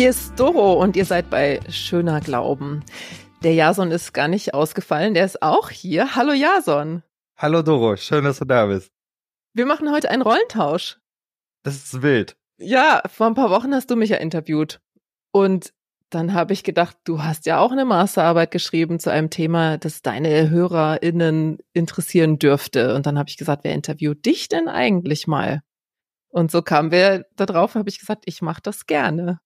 Hier ist Doro und ihr seid bei Schöner Glauben. Der Jason ist gar nicht ausgefallen, der ist auch hier. Hallo Jason. Hallo Doro, schön, dass du da bist. Wir machen heute einen Rollentausch. Das ist wild. Ja, vor ein paar Wochen hast du mich ja interviewt. Und dann habe ich gedacht, du hast ja auch eine Masterarbeit geschrieben zu einem Thema, das deine HörerInnen interessieren dürfte. Und dann habe ich gesagt, wer interviewt dich denn eigentlich mal? Und so kamen wir darauf, habe ich gesagt, ich mache das gerne.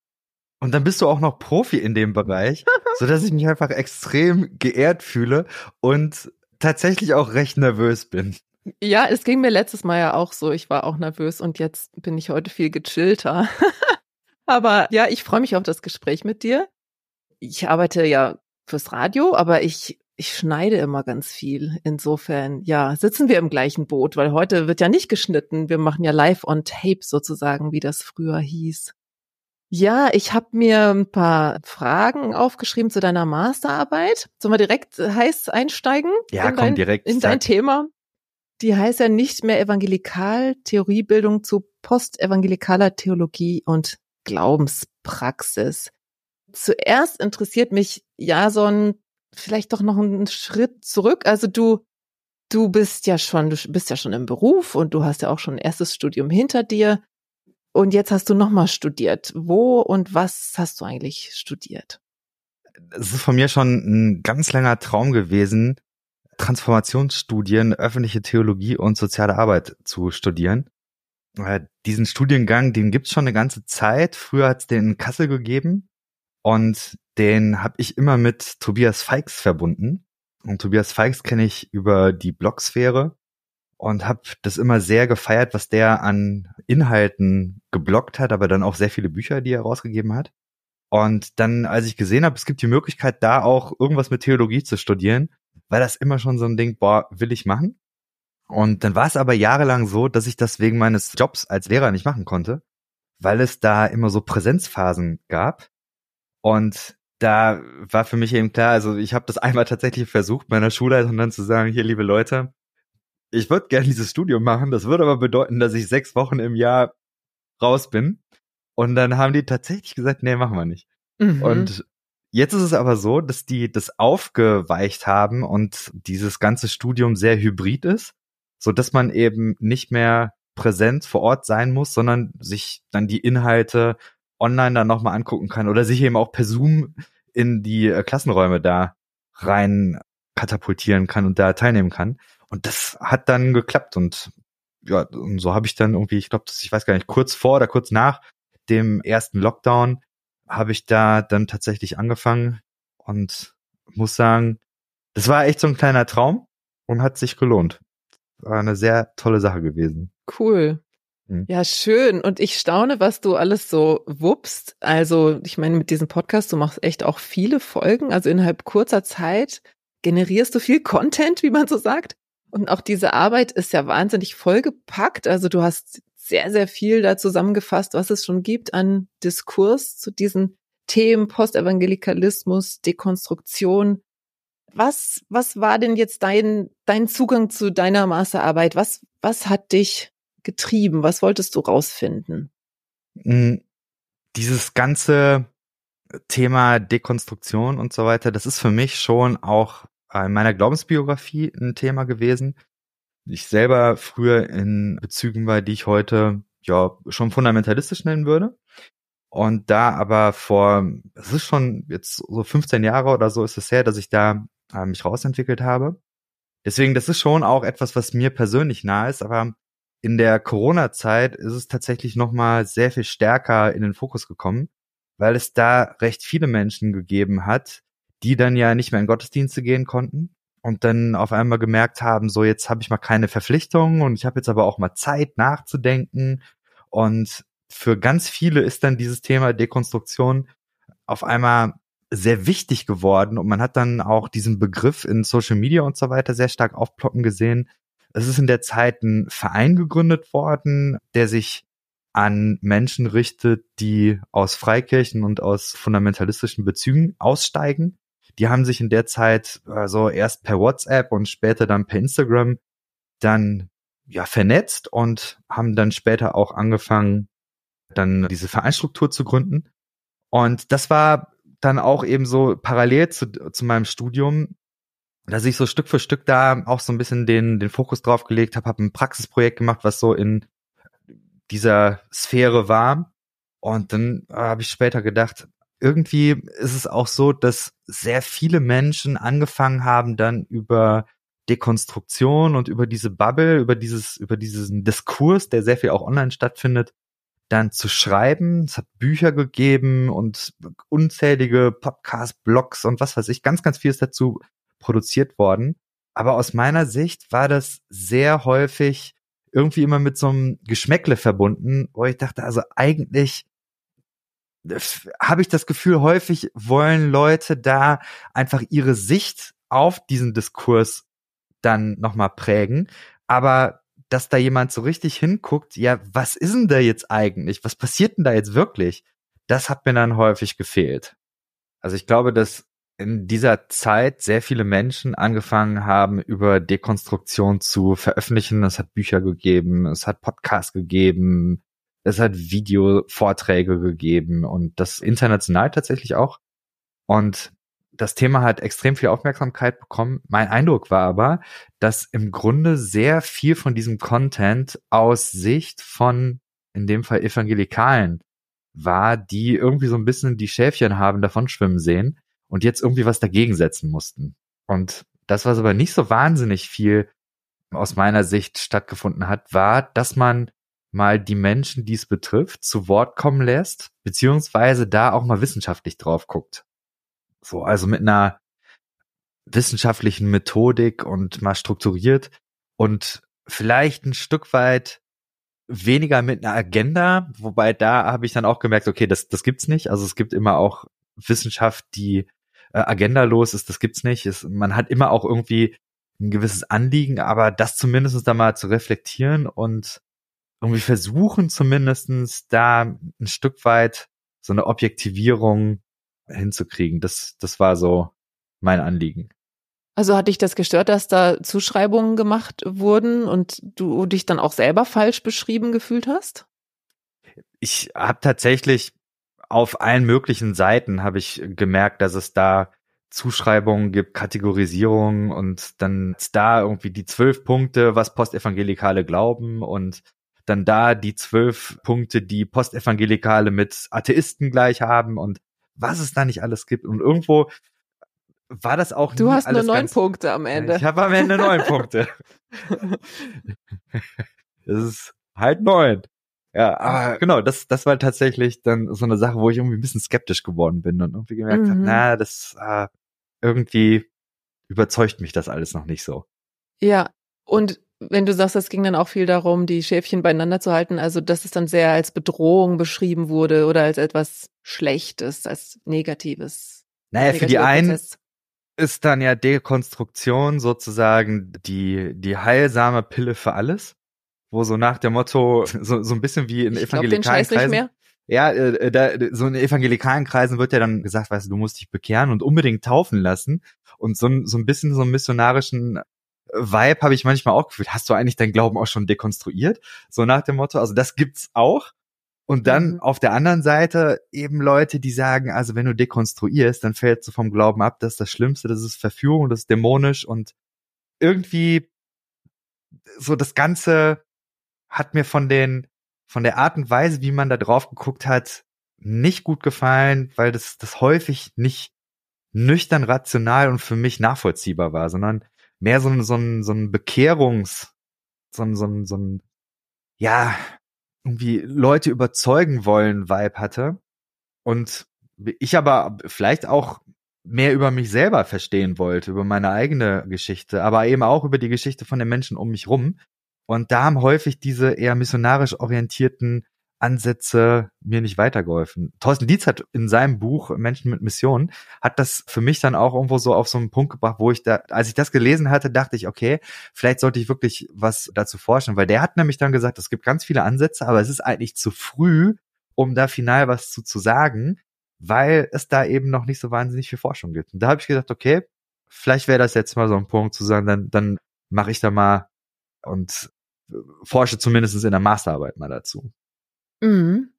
Und dann bist du auch noch Profi in dem Bereich, so dass ich mich einfach extrem geehrt fühle und tatsächlich auch recht nervös bin. Ja, es ging mir letztes Mal ja auch so. Ich war auch nervös und jetzt bin ich heute viel gechillter. aber ja, ich freue mich auf das Gespräch mit dir. Ich arbeite ja fürs Radio, aber ich, ich schneide immer ganz viel. Insofern, ja, sitzen wir im gleichen Boot, weil heute wird ja nicht geschnitten. Wir machen ja live on tape sozusagen, wie das früher hieß. Ja, ich habe mir ein paar Fragen aufgeschrieben zu deiner Masterarbeit. Sollen wir direkt heiß einsteigen? Ja, komm dein, direkt. In dein Thema. Die heißt ja nicht mehr Evangelikal, Theoriebildung zu postevangelikaler Theologie und Glaubenspraxis. Zuerst interessiert mich Jason vielleicht doch noch einen Schritt zurück. Also du, du bist ja schon, du bist ja schon im Beruf und du hast ja auch schon ein erstes Studium hinter dir. Und jetzt hast du nochmal studiert. Wo und was hast du eigentlich studiert? Es ist von mir schon ein ganz langer Traum gewesen, Transformationsstudien, öffentliche Theologie und soziale Arbeit zu studieren. Diesen Studiengang, den gibt's schon eine ganze Zeit. Früher hat's den in Kassel gegeben und den habe ich immer mit Tobias Feix verbunden. Und Tobias Feix kenne ich über die Blogsphäre und habe das immer sehr gefeiert, was der an Inhalten geblockt hat, aber dann auch sehr viele Bücher, die er rausgegeben hat. Und dann, als ich gesehen habe, es gibt die Möglichkeit, da auch irgendwas mit Theologie zu studieren, war das immer schon so ein Ding, boah, will ich machen. Und dann war es aber jahrelang so, dass ich das wegen meines Jobs als Lehrer nicht machen konnte, weil es da immer so Präsenzphasen gab. Und da war für mich eben klar, also ich habe das einmal tatsächlich versucht, meiner Schulleitung dann zu sagen, hier liebe Leute, ich würde gerne dieses Studium machen, das würde aber bedeuten, dass ich sechs Wochen im Jahr raus bin. Und dann haben die tatsächlich gesagt, nee, machen wir nicht. Mhm. Und Jetzt ist es aber so, dass die das aufgeweicht haben und dieses ganze Studium sehr hybrid ist, so dass man eben nicht mehr präsent vor Ort sein muss, sondern sich dann die Inhalte online dann nochmal angucken kann oder sich eben auch per Zoom in die äh, Klassenräume da rein katapultieren kann und da teilnehmen kann. Und das hat dann geklappt und ja, und so habe ich dann irgendwie, ich glaube, ich weiß gar nicht, kurz vor oder kurz nach dem ersten Lockdown habe ich da dann tatsächlich angefangen und muss sagen, das war echt so ein kleiner Traum und hat sich gelohnt. War eine sehr tolle Sache gewesen. Cool. Hm. Ja, schön. Und ich staune, was du alles so wuppst. Also, ich meine, mit diesem Podcast, du machst echt auch viele Folgen. Also innerhalb kurzer Zeit generierst du viel Content, wie man so sagt. Und auch diese Arbeit ist ja wahnsinnig vollgepackt. Also du hast sehr, sehr viel da zusammengefasst, was es schon gibt an Diskurs zu diesen Themen Postevangelikalismus, Dekonstruktion. Was, was war denn jetzt dein, dein Zugang zu deiner Masterarbeit? Was, was hat dich getrieben? Was wolltest du rausfinden? Hm, dieses ganze Thema Dekonstruktion und so weiter, das ist für mich schon auch in meiner Glaubensbiografie ein Thema gewesen ich selber früher in Bezügen war, die ich heute ja schon fundamentalistisch nennen würde. Und da aber vor, es ist schon jetzt so 15 Jahre oder so ist es her, dass ich da äh, mich rausentwickelt habe. Deswegen, das ist schon auch etwas, was mir persönlich nah ist, aber in der Corona-Zeit ist es tatsächlich nochmal sehr viel stärker in den Fokus gekommen, weil es da recht viele Menschen gegeben hat, die dann ja nicht mehr in Gottesdienste gehen konnten und dann auf einmal gemerkt haben, so jetzt habe ich mal keine Verpflichtungen und ich habe jetzt aber auch mal Zeit nachzudenken. Und für ganz viele ist dann dieses Thema Dekonstruktion auf einmal sehr wichtig geworden und man hat dann auch diesen Begriff in Social Media und so weiter sehr stark aufploppen gesehen. Es ist in der Zeit ein Verein gegründet worden, der sich an Menschen richtet, die aus Freikirchen und aus fundamentalistischen Bezügen aussteigen die haben sich in der Zeit also erst per WhatsApp und später dann per Instagram dann ja vernetzt und haben dann später auch angefangen, dann diese Vereinsstruktur zu gründen. Und das war dann auch eben so parallel zu, zu meinem Studium, dass ich so Stück für Stück da auch so ein bisschen den, den Fokus drauf gelegt habe, habe ein Praxisprojekt gemacht, was so in dieser Sphäre war. Und dann äh, habe ich später gedacht, irgendwie ist es auch so, dass sehr viele Menschen angefangen haben, dann über Dekonstruktion und über diese Bubble, über dieses, über diesen Diskurs, der sehr viel auch online stattfindet, dann zu schreiben. Es hat Bücher gegeben und unzählige Podcasts, Blogs und was weiß ich, ganz, ganz vieles dazu produziert worden. Aber aus meiner Sicht war das sehr häufig irgendwie immer mit so einem Geschmäckle verbunden, wo ich dachte, also eigentlich habe ich das Gefühl, häufig wollen Leute da einfach ihre Sicht auf diesen Diskurs dann nochmal prägen. Aber dass da jemand so richtig hinguckt, ja, was ist denn da jetzt eigentlich? Was passiert denn da jetzt wirklich? Das hat mir dann häufig gefehlt. Also ich glaube, dass in dieser Zeit sehr viele Menschen angefangen haben, über Dekonstruktion zu veröffentlichen. Es hat Bücher gegeben, es hat Podcasts gegeben, es hat Videovorträge gegeben und das international tatsächlich auch. Und das Thema hat extrem viel Aufmerksamkeit bekommen. Mein Eindruck war aber, dass im Grunde sehr viel von diesem Content aus Sicht von, in dem Fall Evangelikalen, war, die irgendwie so ein bisschen die Schäfchen haben davon schwimmen sehen und jetzt irgendwie was dagegen setzen mussten. Und das, was aber nicht so wahnsinnig viel aus meiner Sicht stattgefunden hat, war, dass man mal die Menschen, die es betrifft, zu Wort kommen lässt, beziehungsweise da auch mal wissenschaftlich drauf guckt. So, also mit einer wissenschaftlichen Methodik und mal strukturiert und vielleicht ein Stück weit weniger mit einer Agenda, wobei da habe ich dann auch gemerkt, okay, das, das gibt's nicht. Also es gibt immer auch Wissenschaft, die äh, agendalos ist, das gibt's nicht. Es, man hat immer auch irgendwie ein gewisses Anliegen, aber das zumindest da mal zu reflektieren und irgendwie versuchen zumindestens da ein Stück weit so eine Objektivierung hinzukriegen. Das, das war so mein Anliegen. Also hat dich das gestört, dass da Zuschreibungen gemacht wurden und du dich dann auch selber falsch beschrieben gefühlt hast? Ich habe tatsächlich auf allen möglichen Seiten habe ich gemerkt, dass es da Zuschreibungen gibt, Kategorisierungen und dann da irgendwie die zwölf Punkte, was Postevangelikale glauben und dann da die zwölf Punkte, die Postevangelikale mit Atheisten gleich haben und was es da nicht alles gibt. Und irgendwo war das auch Du hast nur neun Punkte am Ende. Ich habe am Ende neun Punkte. Das ist halt neun. Ja, aber genau, das, das war tatsächlich dann so eine Sache, wo ich irgendwie ein bisschen skeptisch geworden bin und irgendwie gemerkt mhm. habe, na, das äh, irgendwie überzeugt mich das alles noch nicht so. Ja, und wenn du sagst, es ging dann auch viel darum, die Schäfchen beieinander zu halten, also dass es dann sehr als Bedrohung beschrieben wurde oder als etwas Schlechtes, als Negatives. Naja, für die einen ist dann ja Dekonstruktion sozusagen die, die heilsame Pille für alles, wo so nach dem Motto, so, so ein bisschen wie in ich evangelikalen glaub, Kreisen. Ja, äh, da, so in evangelikalen Kreisen wird ja dann gesagt, weißt du, du musst dich bekehren und unbedingt taufen lassen. Und so, so ein bisschen so einen missionarischen Vibe habe ich manchmal auch gefühlt. Hast du eigentlich dein Glauben auch schon dekonstruiert? So nach dem Motto. Also das gibt's auch. Und dann mhm. auf der anderen Seite eben Leute, die sagen, also wenn du dekonstruierst, dann fällst du vom Glauben ab, das ist das Schlimmste, das ist Verführung, das ist dämonisch und irgendwie so das Ganze hat mir von den, von der Art und Weise, wie man da drauf geguckt hat, nicht gut gefallen, weil das, das häufig nicht nüchtern rational und für mich nachvollziehbar war, sondern mehr so ein, so ein, so ein Bekehrungs, so ein, so ein, so ein, ja, irgendwie Leute überzeugen wollen Vibe hatte. Und ich aber vielleicht auch mehr über mich selber verstehen wollte, über meine eigene Geschichte, aber eben auch über die Geschichte von den Menschen um mich rum. Und da haben häufig diese eher missionarisch orientierten Ansätze mir nicht weitergeholfen. Thorsten Dietz hat in seinem Buch Menschen mit Mission, hat das für mich dann auch irgendwo so auf so einen Punkt gebracht, wo ich da, als ich das gelesen hatte, dachte ich, okay, vielleicht sollte ich wirklich was dazu forschen, weil der hat nämlich dann gesagt, es gibt ganz viele Ansätze, aber es ist eigentlich zu früh, um da final was zu, zu sagen, weil es da eben noch nicht so wahnsinnig viel Forschung gibt. Und da habe ich gedacht, okay, vielleicht wäre das jetzt mal so ein Punkt zu sagen, dann, dann mache ich da mal und forsche zumindest in der Masterarbeit mal dazu. Mhm.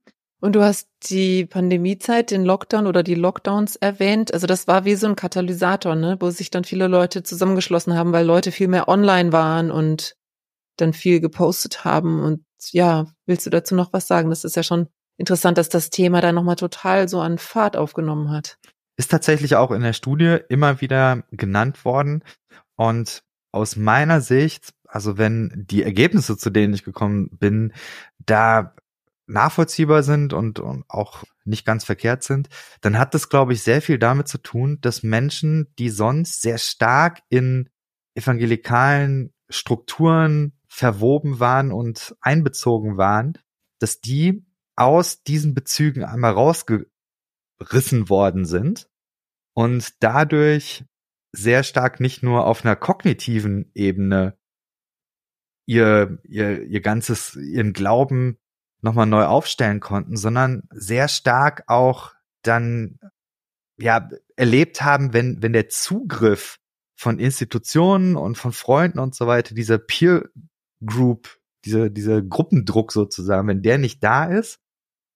Und du hast die Pandemiezeit, den Lockdown oder die Lockdowns erwähnt. Also das war wie so ein Katalysator, ne, wo sich dann viele Leute zusammengeschlossen haben, weil Leute viel mehr online waren und dann viel gepostet haben. Und ja, willst du dazu noch was sagen? Das ist ja schon interessant, dass das Thema da nochmal total so an Fahrt aufgenommen hat. Ist tatsächlich auch in der Studie immer wieder genannt worden. Und aus meiner Sicht, also wenn die Ergebnisse, zu denen ich gekommen bin, da nachvollziehbar sind und, und auch nicht ganz verkehrt sind, dann hat das, glaube ich, sehr viel damit zu tun, dass Menschen, die sonst sehr stark in evangelikalen Strukturen verwoben waren und einbezogen waren, dass die aus diesen Bezügen einmal rausgerissen worden sind und dadurch sehr stark nicht nur auf einer kognitiven Ebene ihr, ihr, ihr ganzes, ihren Glauben nochmal neu aufstellen konnten, sondern sehr stark auch dann ja erlebt haben, wenn wenn der Zugriff von Institutionen und von Freunden und so weiter, dieser Peer Group, dieser dieser Gruppendruck sozusagen, wenn der nicht da ist,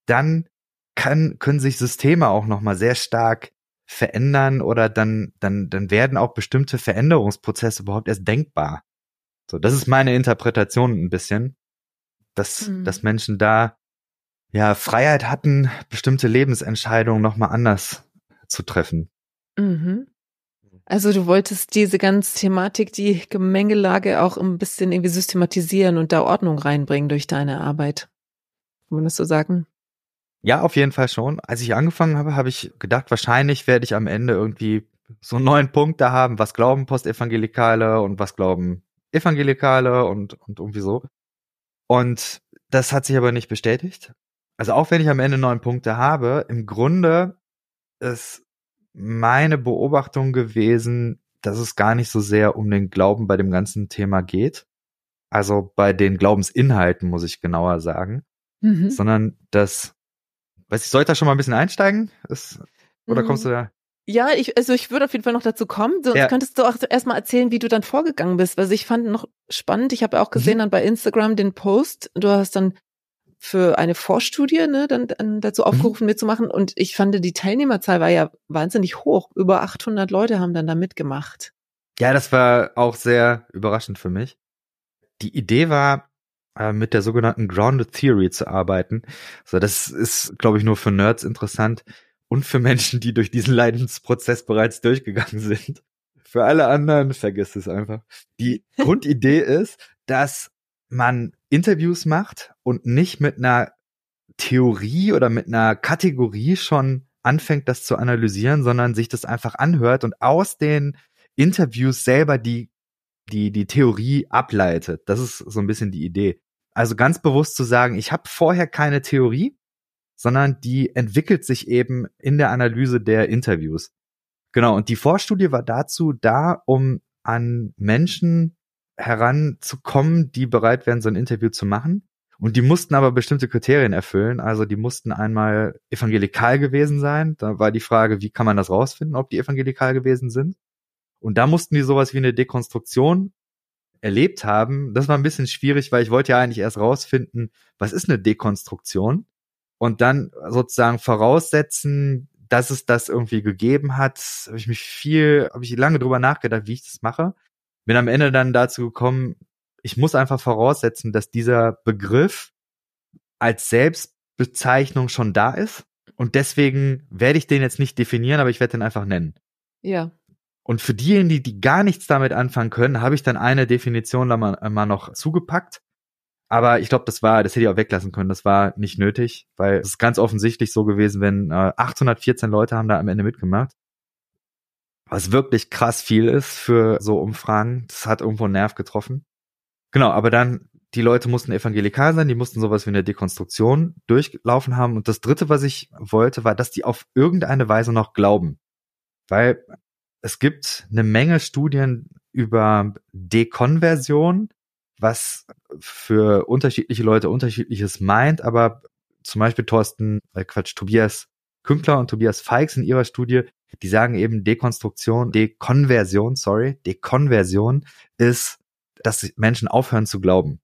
dann kann können sich Systeme auch nochmal sehr stark verändern oder dann dann dann werden auch bestimmte Veränderungsprozesse überhaupt erst denkbar. So, das ist meine Interpretation ein bisschen dass, mhm. dass Menschen da ja Freiheit hatten, bestimmte Lebensentscheidungen nochmal anders zu treffen. Mhm. Also du wolltest diese ganze Thematik, die Gemengelage auch ein bisschen irgendwie systematisieren und da Ordnung reinbringen durch deine Arbeit. Kann man das so sagen? Ja, auf jeden Fall schon. Als ich angefangen habe, habe ich gedacht, wahrscheinlich werde ich am Ende irgendwie so einen neuen Punkt da haben, was glauben Postevangelikale und was glauben Evangelikale und, und irgendwie so. Und das hat sich aber nicht bestätigt. Also auch wenn ich am Ende neun Punkte habe, im Grunde ist meine Beobachtung gewesen, dass es gar nicht so sehr um den Glauben bei dem ganzen Thema geht. Also bei den Glaubensinhalten muss ich genauer sagen, mhm. sondern dass, weiß ich, soll ich da schon mal ein bisschen einsteigen? Ist, oder kommst du mhm. da? Ja, ich, also ich würde auf jeden Fall noch dazu kommen. Sonst ja. könntest du auch erstmal erzählen, wie du dann vorgegangen bist. Also ich fand noch spannend, ich habe auch gesehen mhm. dann bei Instagram den Post, du hast dann für eine Vorstudie ne, dann, dann dazu mhm. aufgerufen mhm. mitzumachen und ich fand, die Teilnehmerzahl war ja wahnsinnig hoch. Über 800 Leute haben dann da mitgemacht. Ja, das war auch sehr überraschend für mich. Die Idee war, äh, mit der sogenannten Grounded Theory zu arbeiten. So, das ist, glaube ich, nur für Nerds interessant und für Menschen, die durch diesen Leidensprozess bereits durchgegangen sind. Für alle anderen, vergiss es einfach. Die Grundidee ist, dass man Interviews macht und nicht mit einer Theorie oder mit einer Kategorie schon anfängt, das zu analysieren, sondern sich das einfach anhört und aus den Interviews selber die, die, die Theorie ableitet. Das ist so ein bisschen die Idee. Also ganz bewusst zu sagen, ich habe vorher keine Theorie, sondern die entwickelt sich eben in der Analyse der Interviews. Genau, und die Vorstudie war dazu da, um an Menschen heranzukommen, die bereit wären, so ein Interview zu machen. Und die mussten aber bestimmte Kriterien erfüllen. Also die mussten einmal evangelikal gewesen sein. Da war die Frage, wie kann man das rausfinden, ob die evangelikal gewesen sind. Und da mussten die sowas wie eine Dekonstruktion erlebt haben. Das war ein bisschen schwierig, weil ich wollte ja eigentlich erst rausfinden, was ist eine Dekonstruktion? Und dann sozusagen voraussetzen, dass es das irgendwie gegeben hat, habe ich mich viel, habe ich lange drüber nachgedacht, wie ich das mache. Bin am Ende dann dazu gekommen, ich muss einfach voraussetzen, dass dieser Begriff als Selbstbezeichnung schon da ist. Und deswegen werde ich den jetzt nicht definieren, aber ich werde den einfach nennen. Ja. Und für diejenigen, die, die gar nichts damit anfangen können, habe ich dann eine Definition da mal, mal noch zugepackt. Aber ich glaube, das war, das hätte ich auch weglassen können. Das war nicht nötig, weil es ist ganz offensichtlich so gewesen, wenn äh, 814 Leute haben da am Ende mitgemacht. Was wirklich krass viel ist für so Umfragen. Das hat irgendwo einen Nerv getroffen. Genau, aber dann, die Leute mussten evangelikal sein, die mussten sowas wie eine Dekonstruktion durchlaufen haben. Und das dritte, was ich wollte, war, dass die auf irgendeine Weise noch glauben. Weil es gibt eine Menge Studien über Dekonversion, was für unterschiedliche Leute unterschiedliches meint, aber zum Beispiel Thorsten, äh Quatsch, Tobias Künkler und Tobias Feix in ihrer Studie, die sagen eben Dekonstruktion, Dekonversion, sorry, Dekonversion ist, dass Menschen aufhören zu glauben.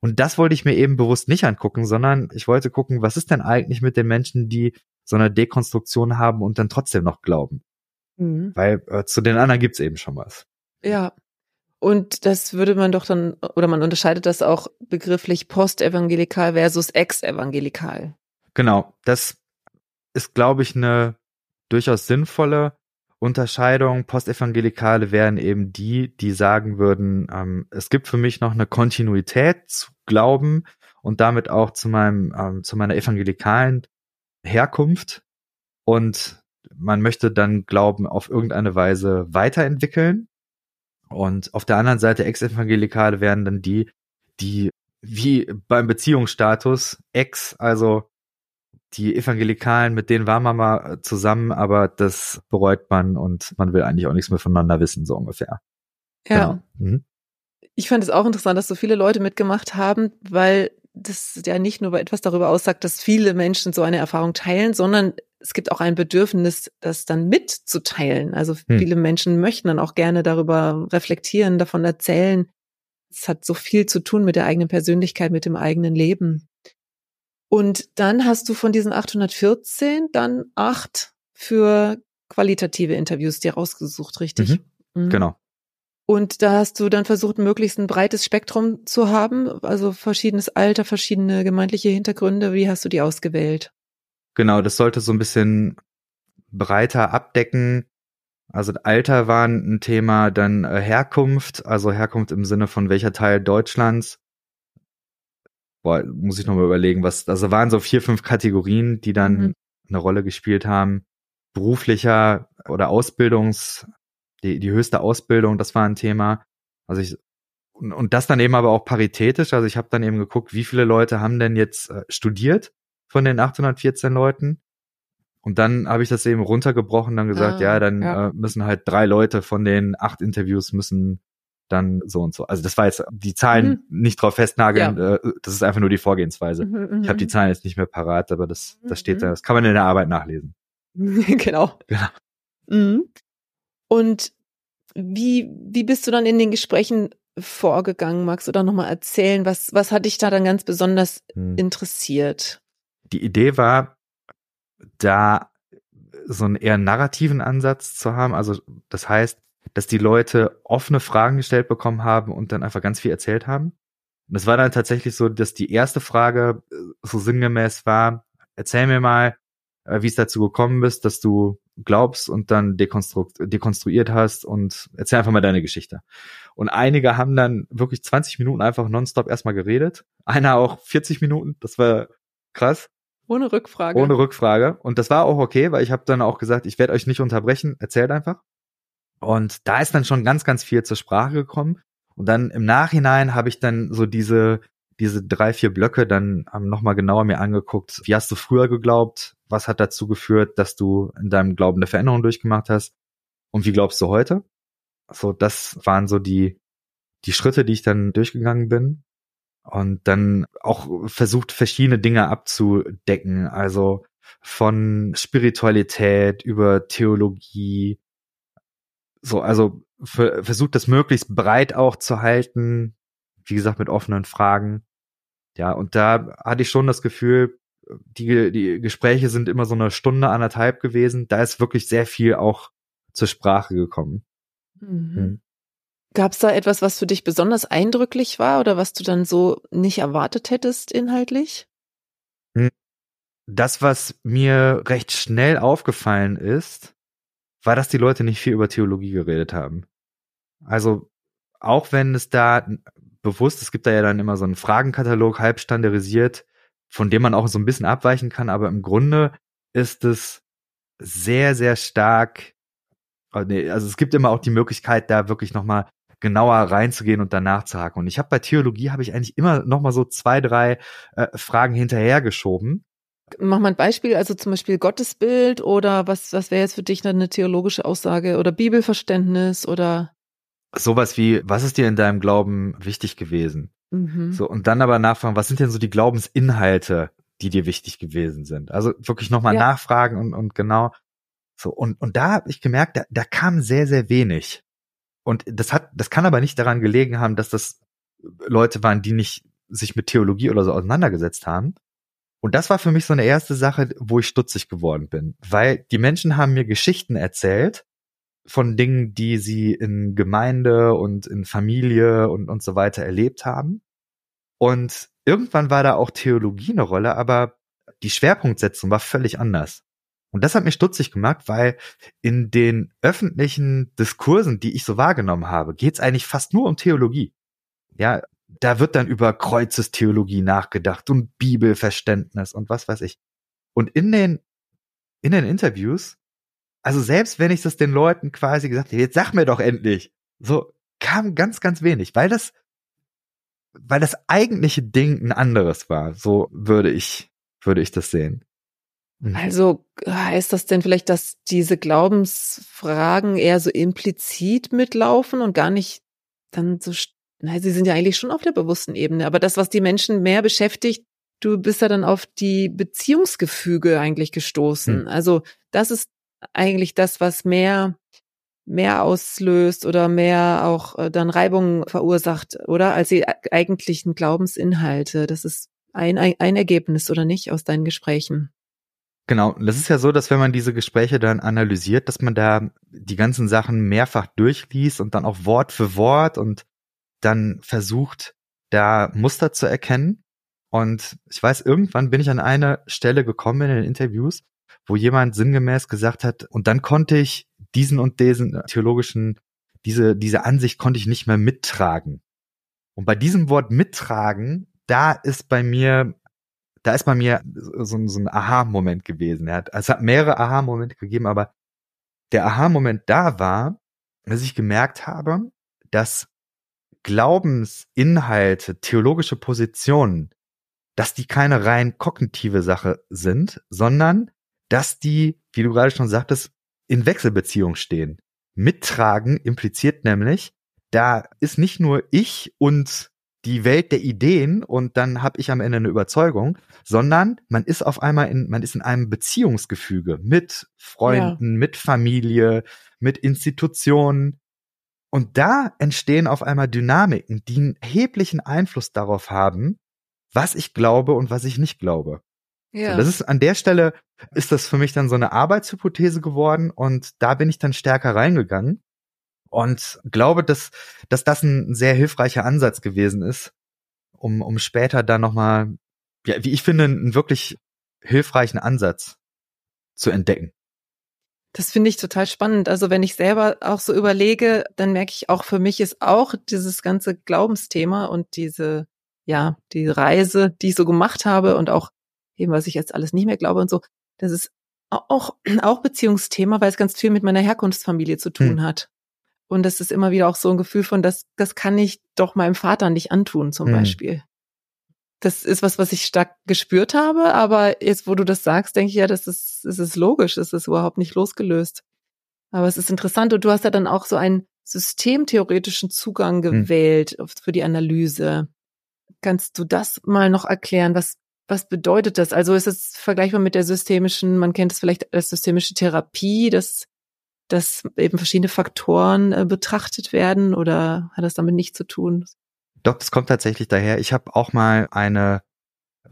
Und das wollte ich mir eben bewusst nicht angucken, sondern ich wollte gucken, was ist denn eigentlich mit den Menschen, die so eine Dekonstruktion haben und dann trotzdem noch glauben. Mhm. Weil äh, zu den anderen gibt's eben schon was. Ja. Und das würde man doch dann, oder man unterscheidet das auch begrifflich postevangelikal versus ex-evangelikal. Genau, das ist, glaube ich, eine durchaus sinnvolle Unterscheidung. Postevangelikale wären eben die, die sagen würden, ähm, es gibt für mich noch eine Kontinuität zu glauben und damit auch zu meinem, ähm, zu meiner evangelikalen Herkunft. Und man möchte dann Glauben auf irgendeine Weise weiterentwickeln. Und auf der anderen Seite Ex-Evangelikale wären dann die, die wie beim Beziehungsstatus ex, also die Evangelikalen, mit denen war man mal zusammen, aber das bereut man und man will eigentlich auch nichts mehr voneinander wissen, so ungefähr. Ja. Genau. Mhm. Ich fand es auch interessant, dass so viele Leute mitgemacht haben, weil das ja nicht nur etwas darüber aussagt, dass viele Menschen so eine Erfahrung teilen, sondern es gibt auch ein Bedürfnis, das dann mitzuteilen. Also hm. viele Menschen möchten dann auch gerne darüber reflektieren, davon erzählen. Es hat so viel zu tun mit der eigenen Persönlichkeit, mit dem eigenen Leben. Und dann hast du von diesen 814 dann acht für qualitative Interviews dir rausgesucht, richtig? Mhm, mhm. Genau. Und da hast du dann versucht, möglichst ein breites Spektrum zu haben, also verschiedenes Alter, verschiedene gemeindliche Hintergründe. Wie hast du die ausgewählt? Genau, das sollte so ein bisschen breiter abdecken. Also Alter war ein Thema, dann äh, Herkunft, also Herkunft im Sinne von welcher Teil Deutschlands, boah, muss ich nochmal überlegen, was, also waren so vier, fünf Kategorien, die dann mhm. eine Rolle gespielt haben. Beruflicher oder Ausbildungs, die, die höchste Ausbildung, das war ein Thema. Also ich, und, und das dann eben aber auch paritätisch. Also ich habe dann eben geguckt, wie viele Leute haben denn jetzt äh, studiert von den 814 Leuten. Und dann habe ich das eben runtergebrochen, dann gesagt, ah, ja, dann ja. Äh, müssen halt drei Leute von den acht Interviews müssen dann so und so. Also das war jetzt die Zahlen mhm. nicht drauf festnageln, ja. äh, das ist einfach nur die Vorgehensweise. Mhm, ich habe die mhm. Zahlen jetzt nicht mehr parat, aber das, das steht mhm. da, das kann man in der Arbeit nachlesen. genau. genau. Mhm. Und wie, wie bist du dann in den Gesprächen vorgegangen? Magst du da nochmal erzählen? Was, was hat dich da dann ganz besonders hm. interessiert? Die Idee war, da so einen eher narrativen Ansatz zu haben. Also das heißt, dass die Leute offene Fragen gestellt bekommen haben und dann einfach ganz viel erzählt haben. Und es war dann tatsächlich so, dass die erste Frage äh, so sinngemäß war, erzähl mir mal, äh, wie es dazu gekommen ist, dass du glaubst und dann dekonstru dekonstruiert hast und erzähl einfach mal deine Geschichte. Und einige haben dann wirklich 20 Minuten einfach nonstop erstmal geredet. Einer auch 40 Minuten, das war krass. Ohne Rückfrage. Ohne Rückfrage. Und das war auch okay, weil ich habe dann auch gesagt, ich werde euch nicht unterbrechen, erzählt einfach. Und da ist dann schon ganz, ganz viel zur Sprache gekommen. Und dann im Nachhinein habe ich dann so diese, diese drei, vier Blöcke dann nochmal genauer mir angeguckt. Wie hast du früher geglaubt? Was hat dazu geführt, dass du in deinem Glauben eine Veränderung durchgemacht hast? Und wie glaubst du heute? So, das waren so die, die Schritte, die ich dann durchgegangen bin. Und dann auch versucht, verschiedene Dinge abzudecken. Also von Spiritualität über Theologie, so, also versucht das möglichst breit auch zu halten, wie gesagt, mit offenen Fragen. Ja, und da hatte ich schon das Gefühl, die, die Gespräche sind immer so eine Stunde, anderthalb gewesen. Da ist wirklich sehr viel auch zur Sprache gekommen. Mhm. Gab es da etwas, was für dich besonders eindrücklich war oder was du dann so nicht erwartet hättest inhaltlich? Hm. Das, was mir recht schnell aufgefallen ist, war, dass die Leute nicht viel über Theologie geredet haben. Also auch wenn es da bewusst, es gibt da ja dann immer so einen Fragenkatalog halb standardisiert, von dem man auch so ein bisschen abweichen kann, aber im Grunde ist es sehr, sehr stark, oh also es gibt immer auch die Möglichkeit, da wirklich nochmal genauer reinzugehen und danach zu haken. Und ich habe bei Theologie habe ich eigentlich immer nochmal so zwei, drei äh, Fragen hinterhergeschoben, Mach mal ein Beispiel, also zum Beispiel Gottesbild oder was, was wäre jetzt für dich eine theologische Aussage oder Bibelverständnis oder sowas wie, was ist dir in deinem Glauben wichtig gewesen? Mhm. So, und dann aber nachfragen, was sind denn so die Glaubensinhalte, die dir wichtig gewesen sind? Also wirklich nochmal ja. nachfragen und, und genau. So, und, und da habe ich gemerkt, da, da kam sehr, sehr wenig. Und das hat, das kann aber nicht daran gelegen haben, dass das Leute waren, die nicht sich mit Theologie oder so auseinandergesetzt haben. Und das war für mich so eine erste Sache, wo ich stutzig geworden bin, weil die Menschen haben mir Geschichten erzählt von Dingen, die sie in Gemeinde und in Familie und, und so weiter erlebt haben. Und irgendwann war da auch Theologie eine Rolle, aber die Schwerpunktsetzung war völlig anders. Und das hat mich stutzig gemacht, weil in den öffentlichen Diskursen, die ich so wahrgenommen habe, geht es eigentlich fast nur um Theologie. Ja, da wird dann über Kreuzestheologie nachgedacht und Bibelverständnis und was weiß ich. Und in den, in den Interviews, also selbst wenn ich das den Leuten quasi gesagt habe, jetzt sag mir doch endlich, so kam ganz, ganz wenig, weil das, weil das eigentliche Ding ein anderes war. So würde ich, würde ich das sehen. Mhm. Also heißt das denn vielleicht, dass diese Glaubensfragen eher so implizit mitlaufen und gar nicht dann so na, sie sind ja eigentlich schon auf der bewussten Ebene, aber das, was die Menschen mehr beschäftigt, du bist ja dann auf die Beziehungsgefüge eigentlich gestoßen. Hm. Also das ist eigentlich das, was mehr mehr auslöst oder mehr auch äh, dann Reibungen verursacht, oder als die eigentlichen Glaubensinhalte. Das ist ein, ein, ein Ergebnis oder nicht aus deinen Gesprächen. Genau, das ist ja so, dass wenn man diese Gespräche dann analysiert, dass man da die ganzen Sachen mehrfach durchliest und dann auch Wort für Wort und dann versucht, da Muster zu erkennen. Und ich weiß, irgendwann bin ich an eine Stelle gekommen in den Interviews, wo jemand sinngemäß gesagt hat, und dann konnte ich diesen und diesen theologischen, diese, diese Ansicht konnte ich nicht mehr mittragen. Und bei diesem Wort mittragen, da ist bei mir, da ist bei mir so, so ein Aha-Moment gewesen. Es hat mehrere Aha-Momente gegeben, aber der Aha-Moment da war, dass ich gemerkt habe, dass Glaubensinhalte, theologische Positionen, dass die keine rein kognitive Sache sind, sondern dass die, wie du gerade schon sagtest, in Wechselbeziehung stehen. Mittragen impliziert nämlich, da ist nicht nur ich und die Welt der Ideen und dann habe ich am Ende eine Überzeugung, sondern man ist auf einmal in, man ist in einem Beziehungsgefüge mit Freunden, ja. mit Familie, mit Institutionen, und da entstehen auf einmal Dynamiken, die einen erheblichen Einfluss darauf haben, was ich glaube und was ich nicht glaube. Ja. So, das ist an der Stelle ist das für mich dann so eine Arbeitshypothese geworden und da bin ich dann stärker reingegangen und glaube, dass, dass das ein sehr hilfreicher Ansatz gewesen ist, um, um später dann nochmal, ja, wie ich finde, einen wirklich hilfreichen Ansatz zu entdecken. Das finde ich total spannend. Also wenn ich selber auch so überlege, dann merke ich auch, für mich ist auch dieses ganze Glaubensthema und diese, ja, die Reise, die ich so gemacht habe und auch eben, was ich jetzt alles nicht mehr glaube und so, das ist auch, auch Beziehungsthema, weil es ganz viel mit meiner Herkunftsfamilie zu tun hm. hat. Und das ist immer wieder auch so ein Gefühl von, das, das kann ich doch meinem Vater nicht antun, zum hm. Beispiel das ist was, was ich stark gespürt habe, aber jetzt, wo du das sagst, denke ich ja, das ist, das ist logisch, das ist überhaupt nicht losgelöst. Aber es ist interessant und du hast ja dann auch so einen systemtheoretischen Zugang hm. gewählt hm. für die Analyse. Kannst du das mal noch erklären? Was, was bedeutet das? Also ist es vergleichbar mit der systemischen, man kennt es vielleicht als systemische Therapie, dass, dass eben verschiedene Faktoren äh, betrachtet werden oder hat das damit nichts zu tun? Doch, das kommt tatsächlich daher. Ich habe auch mal eine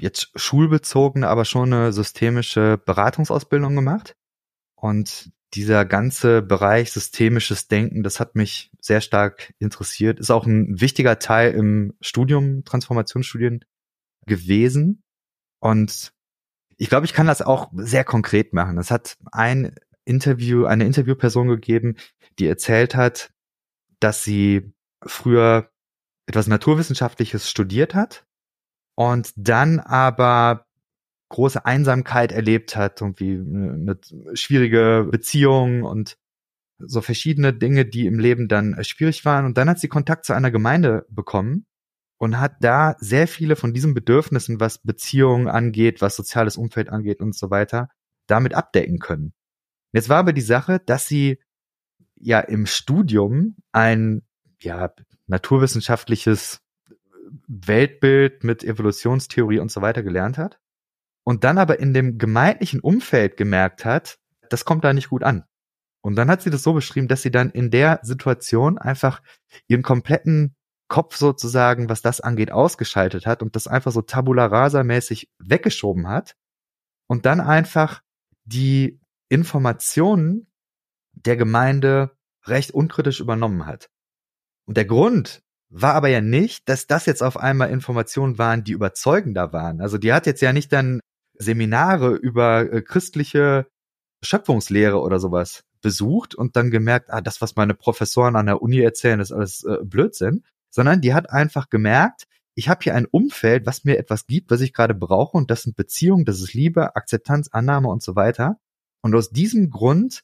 jetzt schulbezogene, aber schon eine systemische Beratungsausbildung gemacht. Und dieser ganze Bereich systemisches Denken, das hat mich sehr stark interessiert. Ist auch ein wichtiger Teil im Studium, Transformationsstudien gewesen. Und ich glaube, ich kann das auch sehr konkret machen. Es hat ein Interview, eine Interviewperson gegeben, die erzählt hat, dass sie früher etwas Naturwissenschaftliches studiert hat und dann aber große Einsamkeit erlebt hat, irgendwie eine schwierige Beziehung und so verschiedene Dinge, die im Leben dann schwierig waren. Und dann hat sie Kontakt zu einer Gemeinde bekommen und hat da sehr viele von diesen Bedürfnissen, was Beziehungen angeht, was soziales Umfeld angeht und so weiter, damit abdecken können. Jetzt war aber die Sache, dass sie ja im Studium ein ja naturwissenschaftliches Weltbild mit Evolutionstheorie und so weiter gelernt hat und dann aber in dem gemeindlichen Umfeld gemerkt hat, das kommt da nicht gut an. Und dann hat sie das so beschrieben, dass sie dann in der Situation einfach ihren kompletten Kopf sozusagen, was das angeht, ausgeschaltet hat und das einfach so tabula rasa mäßig weggeschoben hat und dann einfach die Informationen der Gemeinde recht unkritisch übernommen hat. Und der Grund war aber ja nicht, dass das jetzt auf einmal Informationen waren, die überzeugender waren. Also die hat jetzt ja nicht dann Seminare über äh, christliche Schöpfungslehre oder sowas besucht und dann gemerkt, ah, das, was meine Professoren an der Uni erzählen, ist alles äh, Blödsinn, sondern die hat einfach gemerkt, ich habe hier ein Umfeld, was mir etwas gibt, was ich gerade brauche und das sind Beziehungen, das ist Liebe, Akzeptanz, Annahme und so weiter. Und aus diesem Grund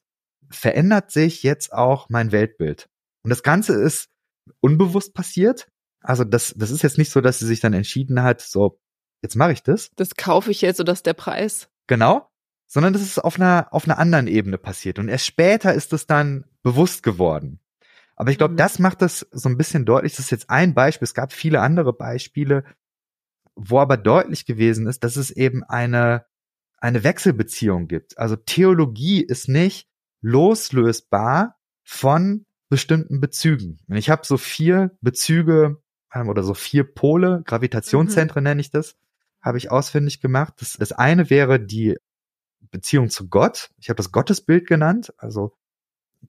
verändert sich jetzt auch mein Weltbild. Und das Ganze ist unbewusst passiert. Also das, das ist jetzt nicht so, dass sie sich dann entschieden hat, so, jetzt mache ich das. Das kaufe ich jetzt, so dass der Preis. Genau. Sondern das ist auf einer, auf einer anderen Ebene passiert. Und erst später ist es dann bewusst geworden. Aber ich glaube, mhm. das macht das so ein bisschen deutlich. Das ist jetzt ein Beispiel. Es gab viele andere Beispiele, wo aber deutlich gewesen ist, dass es eben eine, eine Wechselbeziehung gibt. Also Theologie ist nicht loslösbar von bestimmten Bezügen. Und ich habe so vier Bezüge ähm, oder so vier Pole, Gravitationszentren mhm. nenne ich das, habe ich ausfindig gemacht. Das, das eine wäre die Beziehung zu Gott. Ich habe das Gottesbild genannt, also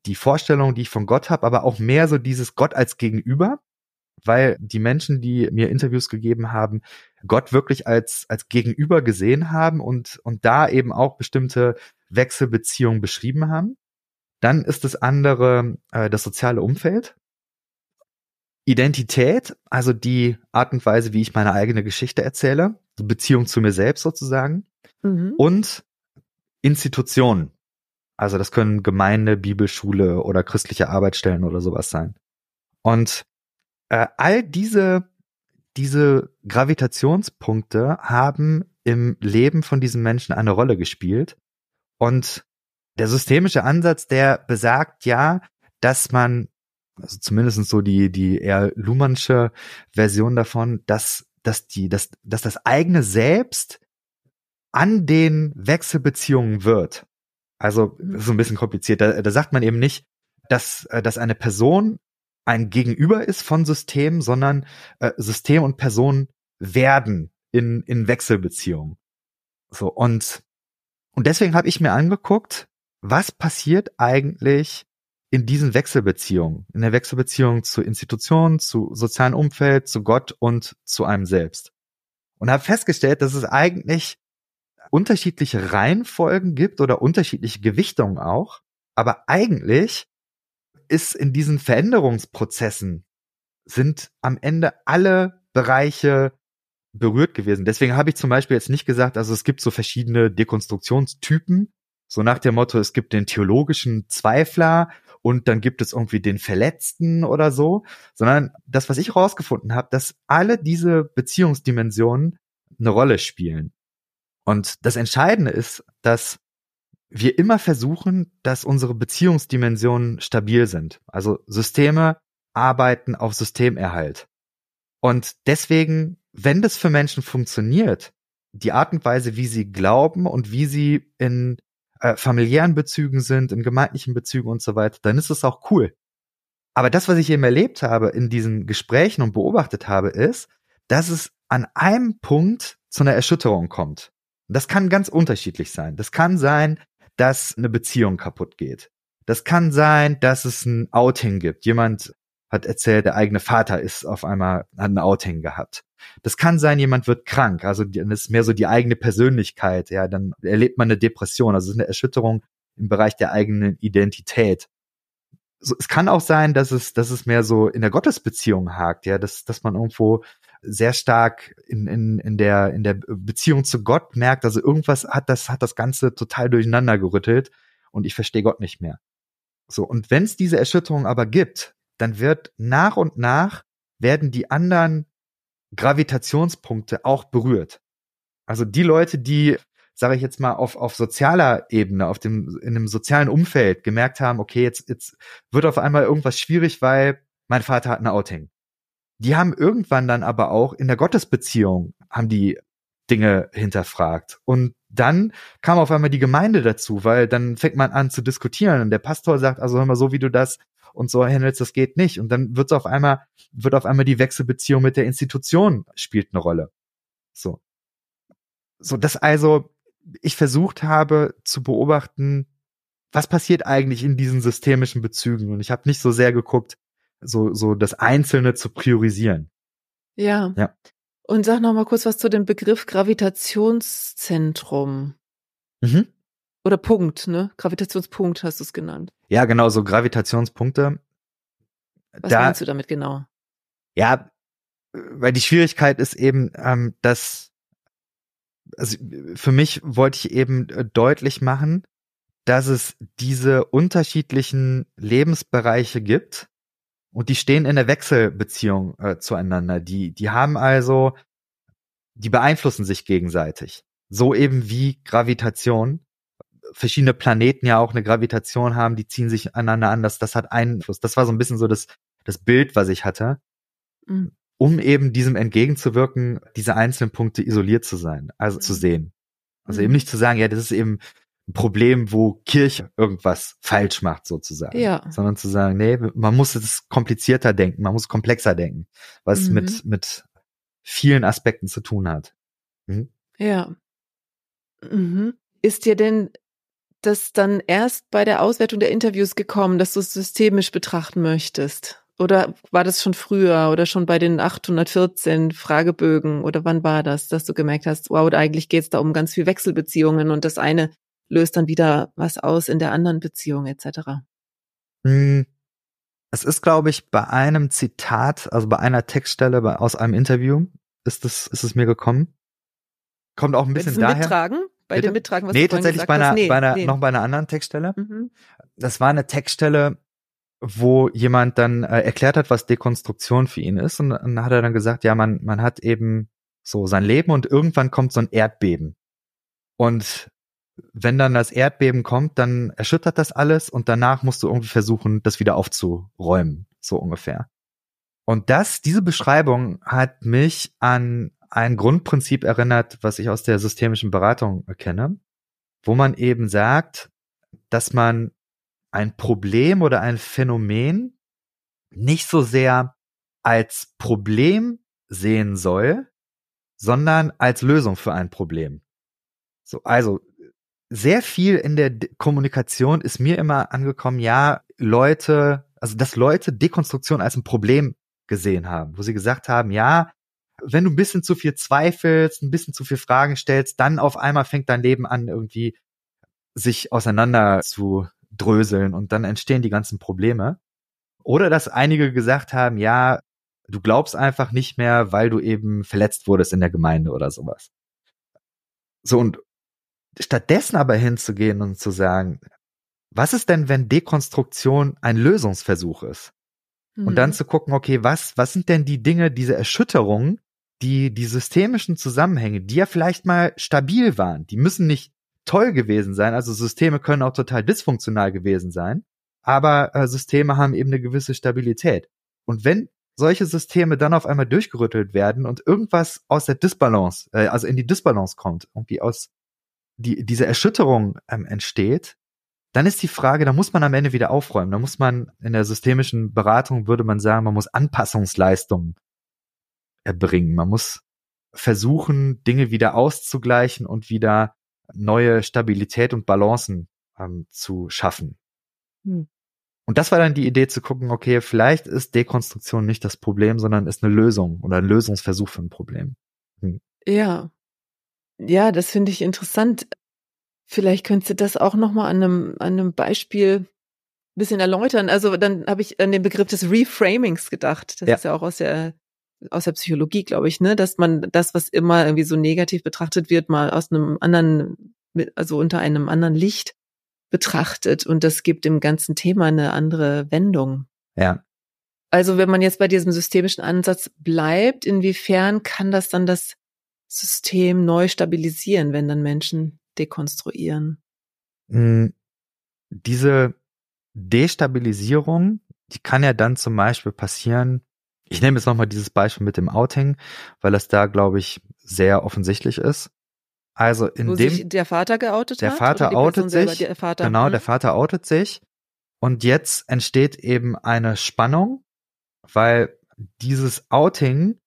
die Vorstellung, die ich von Gott habe, aber auch mehr so dieses Gott als Gegenüber, weil die Menschen, die mir Interviews gegeben haben, Gott wirklich als als Gegenüber gesehen haben und und da eben auch bestimmte Wechselbeziehungen beschrieben haben. Dann ist das andere äh, das soziale Umfeld. Identität, also die Art und Weise, wie ich meine eigene Geschichte erzähle, die Beziehung zu mir selbst sozusagen. Mhm. Und Institutionen. Also das können Gemeinde, Bibelschule oder christliche Arbeitsstellen oder sowas sein. Und äh, all diese, diese Gravitationspunkte haben im Leben von diesen Menschen eine Rolle gespielt. Und der systemische Ansatz, der besagt ja, dass man, also zumindest so die, die eher Luhmannsche Version davon, dass, dass die, dass, dass das eigene Selbst an den Wechselbeziehungen wird. Also so ein bisschen kompliziert. Da, da sagt man eben nicht, dass, äh, dass eine Person ein Gegenüber ist von System, sondern äh, System und Person werden in, in Wechselbeziehungen. So, und, und deswegen habe ich mir angeguckt, was passiert eigentlich in diesen Wechselbeziehungen, in der Wechselbeziehung zu Institutionen, zu sozialen Umfeld, zu Gott und zu einem selbst. Und habe festgestellt, dass es eigentlich unterschiedliche Reihenfolgen gibt oder unterschiedliche Gewichtungen auch, aber eigentlich ist in diesen Veränderungsprozessen sind am Ende alle Bereiche berührt gewesen. Deswegen habe ich zum Beispiel jetzt nicht gesagt, also es gibt so verschiedene Dekonstruktionstypen, so nach dem Motto, es gibt den theologischen Zweifler und dann gibt es irgendwie den Verletzten oder so, sondern das, was ich rausgefunden habe, dass alle diese Beziehungsdimensionen eine Rolle spielen. Und das Entscheidende ist, dass wir immer versuchen, dass unsere Beziehungsdimensionen stabil sind. Also Systeme arbeiten auf Systemerhalt. Und deswegen, wenn das für Menschen funktioniert, die Art und Weise, wie sie glauben und wie sie in äh, familiären Bezügen sind, in gemeindlichen Bezügen und so weiter, dann ist es auch cool. Aber das, was ich eben erlebt habe in diesen Gesprächen und beobachtet habe, ist, dass es an einem Punkt zu einer Erschütterung kommt. Das kann ganz unterschiedlich sein. Das kann sein, dass eine Beziehung kaputt geht. Das kann sein, dass es ein Outing gibt. Jemand hat erzählt, der eigene Vater ist auf einmal, hat ein Outing gehabt. Das kann sein, jemand wird krank, also das ist mehr so die eigene Persönlichkeit, ja, dann erlebt man eine Depression, also es ist eine Erschütterung im Bereich der eigenen Identität. So, es kann auch sein, dass es, dass es mehr so in der Gottesbeziehung hakt, ja, dass, dass man irgendwo sehr stark in, in, in der, in der Beziehung zu Gott merkt, also irgendwas hat das, hat das Ganze total durcheinander gerüttelt und ich verstehe Gott nicht mehr. So, und wenn es diese Erschütterung aber gibt, dann wird nach und nach werden die anderen Gravitationspunkte auch berührt. Also die Leute, die, sage ich jetzt mal, auf, auf sozialer Ebene, auf dem, in einem sozialen Umfeld gemerkt haben, okay, jetzt, jetzt wird auf einmal irgendwas schwierig, weil mein Vater hat ein Outing. Die haben irgendwann dann aber auch in der Gottesbeziehung haben die Dinge hinterfragt und dann kam auf einmal die Gemeinde dazu, weil dann fängt man an zu diskutieren und der Pastor sagt, also hör mal, so wie du das und so handelst, das geht nicht. Und dann wird auf einmal, wird auf einmal die Wechselbeziehung mit der Institution spielt eine Rolle. So. So, dass also ich versucht habe zu beobachten, was passiert eigentlich in diesen systemischen Bezügen. Und ich habe nicht so sehr geguckt, so, so das Einzelne zu priorisieren. Ja. Ja. Und sag noch mal kurz was zu dem Begriff Gravitationszentrum. Mhm. Oder Punkt, ne? Gravitationspunkt hast du es genannt. Ja, genau, so Gravitationspunkte. Was da, meinst du damit genau? Ja, weil die Schwierigkeit ist eben, ähm, dass also für mich wollte ich eben äh, deutlich machen, dass es diese unterschiedlichen Lebensbereiche gibt und die stehen in der Wechselbeziehung äh, zueinander. Die, die haben also, die beeinflussen sich gegenseitig. So eben wie Gravitation. Verschiedene Planeten ja auch eine Gravitation haben, die ziehen sich aneinander an. Das, das hat Einfluss. Das war so ein bisschen so das, das Bild, was ich hatte. Mhm. Um eben diesem entgegenzuwirken, diese einzelnen Punkte isoliert zu sein, also mhm. zu sehen. Also mhm. eben nicht zu sagen, ja, das ist eben ein Problem, wo Kirche irgendwas falsch macht, sozusagen. Ja. Sondern zu sagen, nee, man muss es komplizierter denken, man muss komplexer denken, was mhm. mit, mit vielen Aspekten zu tun hat. Mhm. Ja. Mhm. Ist dir denn das dann erst bei der Auswertung der Interviews gekommen, dass du es systemisch betrachten möchtest? Oder war das schon früher oder schon bei den 814 Fragebögen oder wann war das, dass du gemerkt hast, wow, eigentlich geht es da um ganz viel Wechselbeziehungen und das eine löst dann wieder was aus in der anderen Beziehung etc. Hm. Es ist, glaube ich, bei einem Zitat, also bei einer Textstelle bei, aus einem Interview, ist es, ist es mir gekommen. Kommt auch ein bisschen daher. Mittragen? Bei Bitte? dem Mittragen, was nee, du tatsächlich bei einer, nee, bei einer, nee. noch bei einer anderen Textstelle. Mhm. Das war eine Textstelle, wo jemand dann äh, erklärt hat, was Dekonstruktion für ihn ist. Und dann hat er dann gesagt, ja, man, man hat eben so sein Leben und irgendwann kommt so ein Erdbeben. Und wenn dann das Erdbeben kommt, dann erschüttert das alles und danach musst du irgendwie versuchen, das wieder aufzuräumen, so ungefähr. Und das, diese Beschreibung hat mich an ein Grundprinzip erinnert, was ich aus der systemischen Beratung erkenne, wo man eben sagt, dass man ein Problem oder ein Phänomen nicht so sehr als Problem sehen soll, sondern als Lösung für ein Problem. So, also sehr viel in der De Kommunikation ist mir immer angekommen, ja, Leute, also dass Leute Dekonstruktion als ein Problem gesehen haben, wo sie gesagt haben, ja, wenn du ein bisschen zu viel zweifelst, ein bisschen zu viel Fragen stellst, dann auf einmal fängt dein Leben an, irgendwie sich auseinander zu dröseln und dann entstehen die ganzen Probleme. Oder dass einige gesagt haben, ja, du glaubst einfach nicht mehr, weil du eben verletzt wurdest in der Gemeinde oder sowas. So, und stattdessen aber hinzugehen und zu sagen, was ist denn, wenn Dekonstruktion ein Lösungsversuch ist? Mhm. Und dann mhm. zu gucken, okay, was, was sind denn die Dinge, diese Erschütterungen, die, die systemischen Zusammenhänge, die ja vielleicht mal stabil waren, die müssen nicht toll gewesen sein, also Systeme können auch total dysfunktional gewesen sein, aber äh, Systeme haben eben eine gewisse Stabilität. Und wenn solche Systeme dann auf einmal durchgerüttelt werden und irgendwas aus der Disbalance, äh, also in die Disbalance kommt, irgendwie aus die, diese Erschütterung ähm, entsteht, dann ist die Frage, da muss man am Ende wieder aufräumen. Da muss man in der systemischen Beratung würde man sagen, man muss Anpassungsleistungen erbringen. Man muss versuchen, Dinge wieder auszugleichen und wieder neue Stabilität und Balancen ähm, zu schaffen. Hm. Und das war dann die Idee zu gucken, okay, vielleicht ist Dekonstruktion nicht das Problem, sondern ist eine Lösung oder ein Lösungsversuch für ein Problem. Hm. Ja, ja, das finde ich interessant. Vielleicht könntest du das auch nochmal an einem, an einem Beispiel ein bisschen erläutern. Also dann habe ich an den Begriff des Reframings gedacht. Das ja. ist ja auch aus der aus der Psychologie, glaube ich, ne, dass man das, was immer irgendwie so negativ betrachtet wird, mal aus einem anderen, also unter einem anderen Licht betrachtet und das gibt dem ganzen Thema eine andere Wendung. Ja. Also wenn man jetzt bei diesem systemischen Ansatz bleibt, inwiefern kann das dann das System neu stabilisieren, wenn dann Menschen dekonstruieren? Hm, diese Destabilisierung, die kann ja dann zum Beispiel passieren. Ich nehme jetzt nochmal dieses Beispiel mit dem Outing, weil das da, glaube ich, sehr offensichtlich ist. Also in Wo dem der Vater geoutet der hat? Vater outet selber, sich, der Vater? genau, Hm? der Vater outet sich und jetzt entsteht eben eine Spannung, weil dieses Outing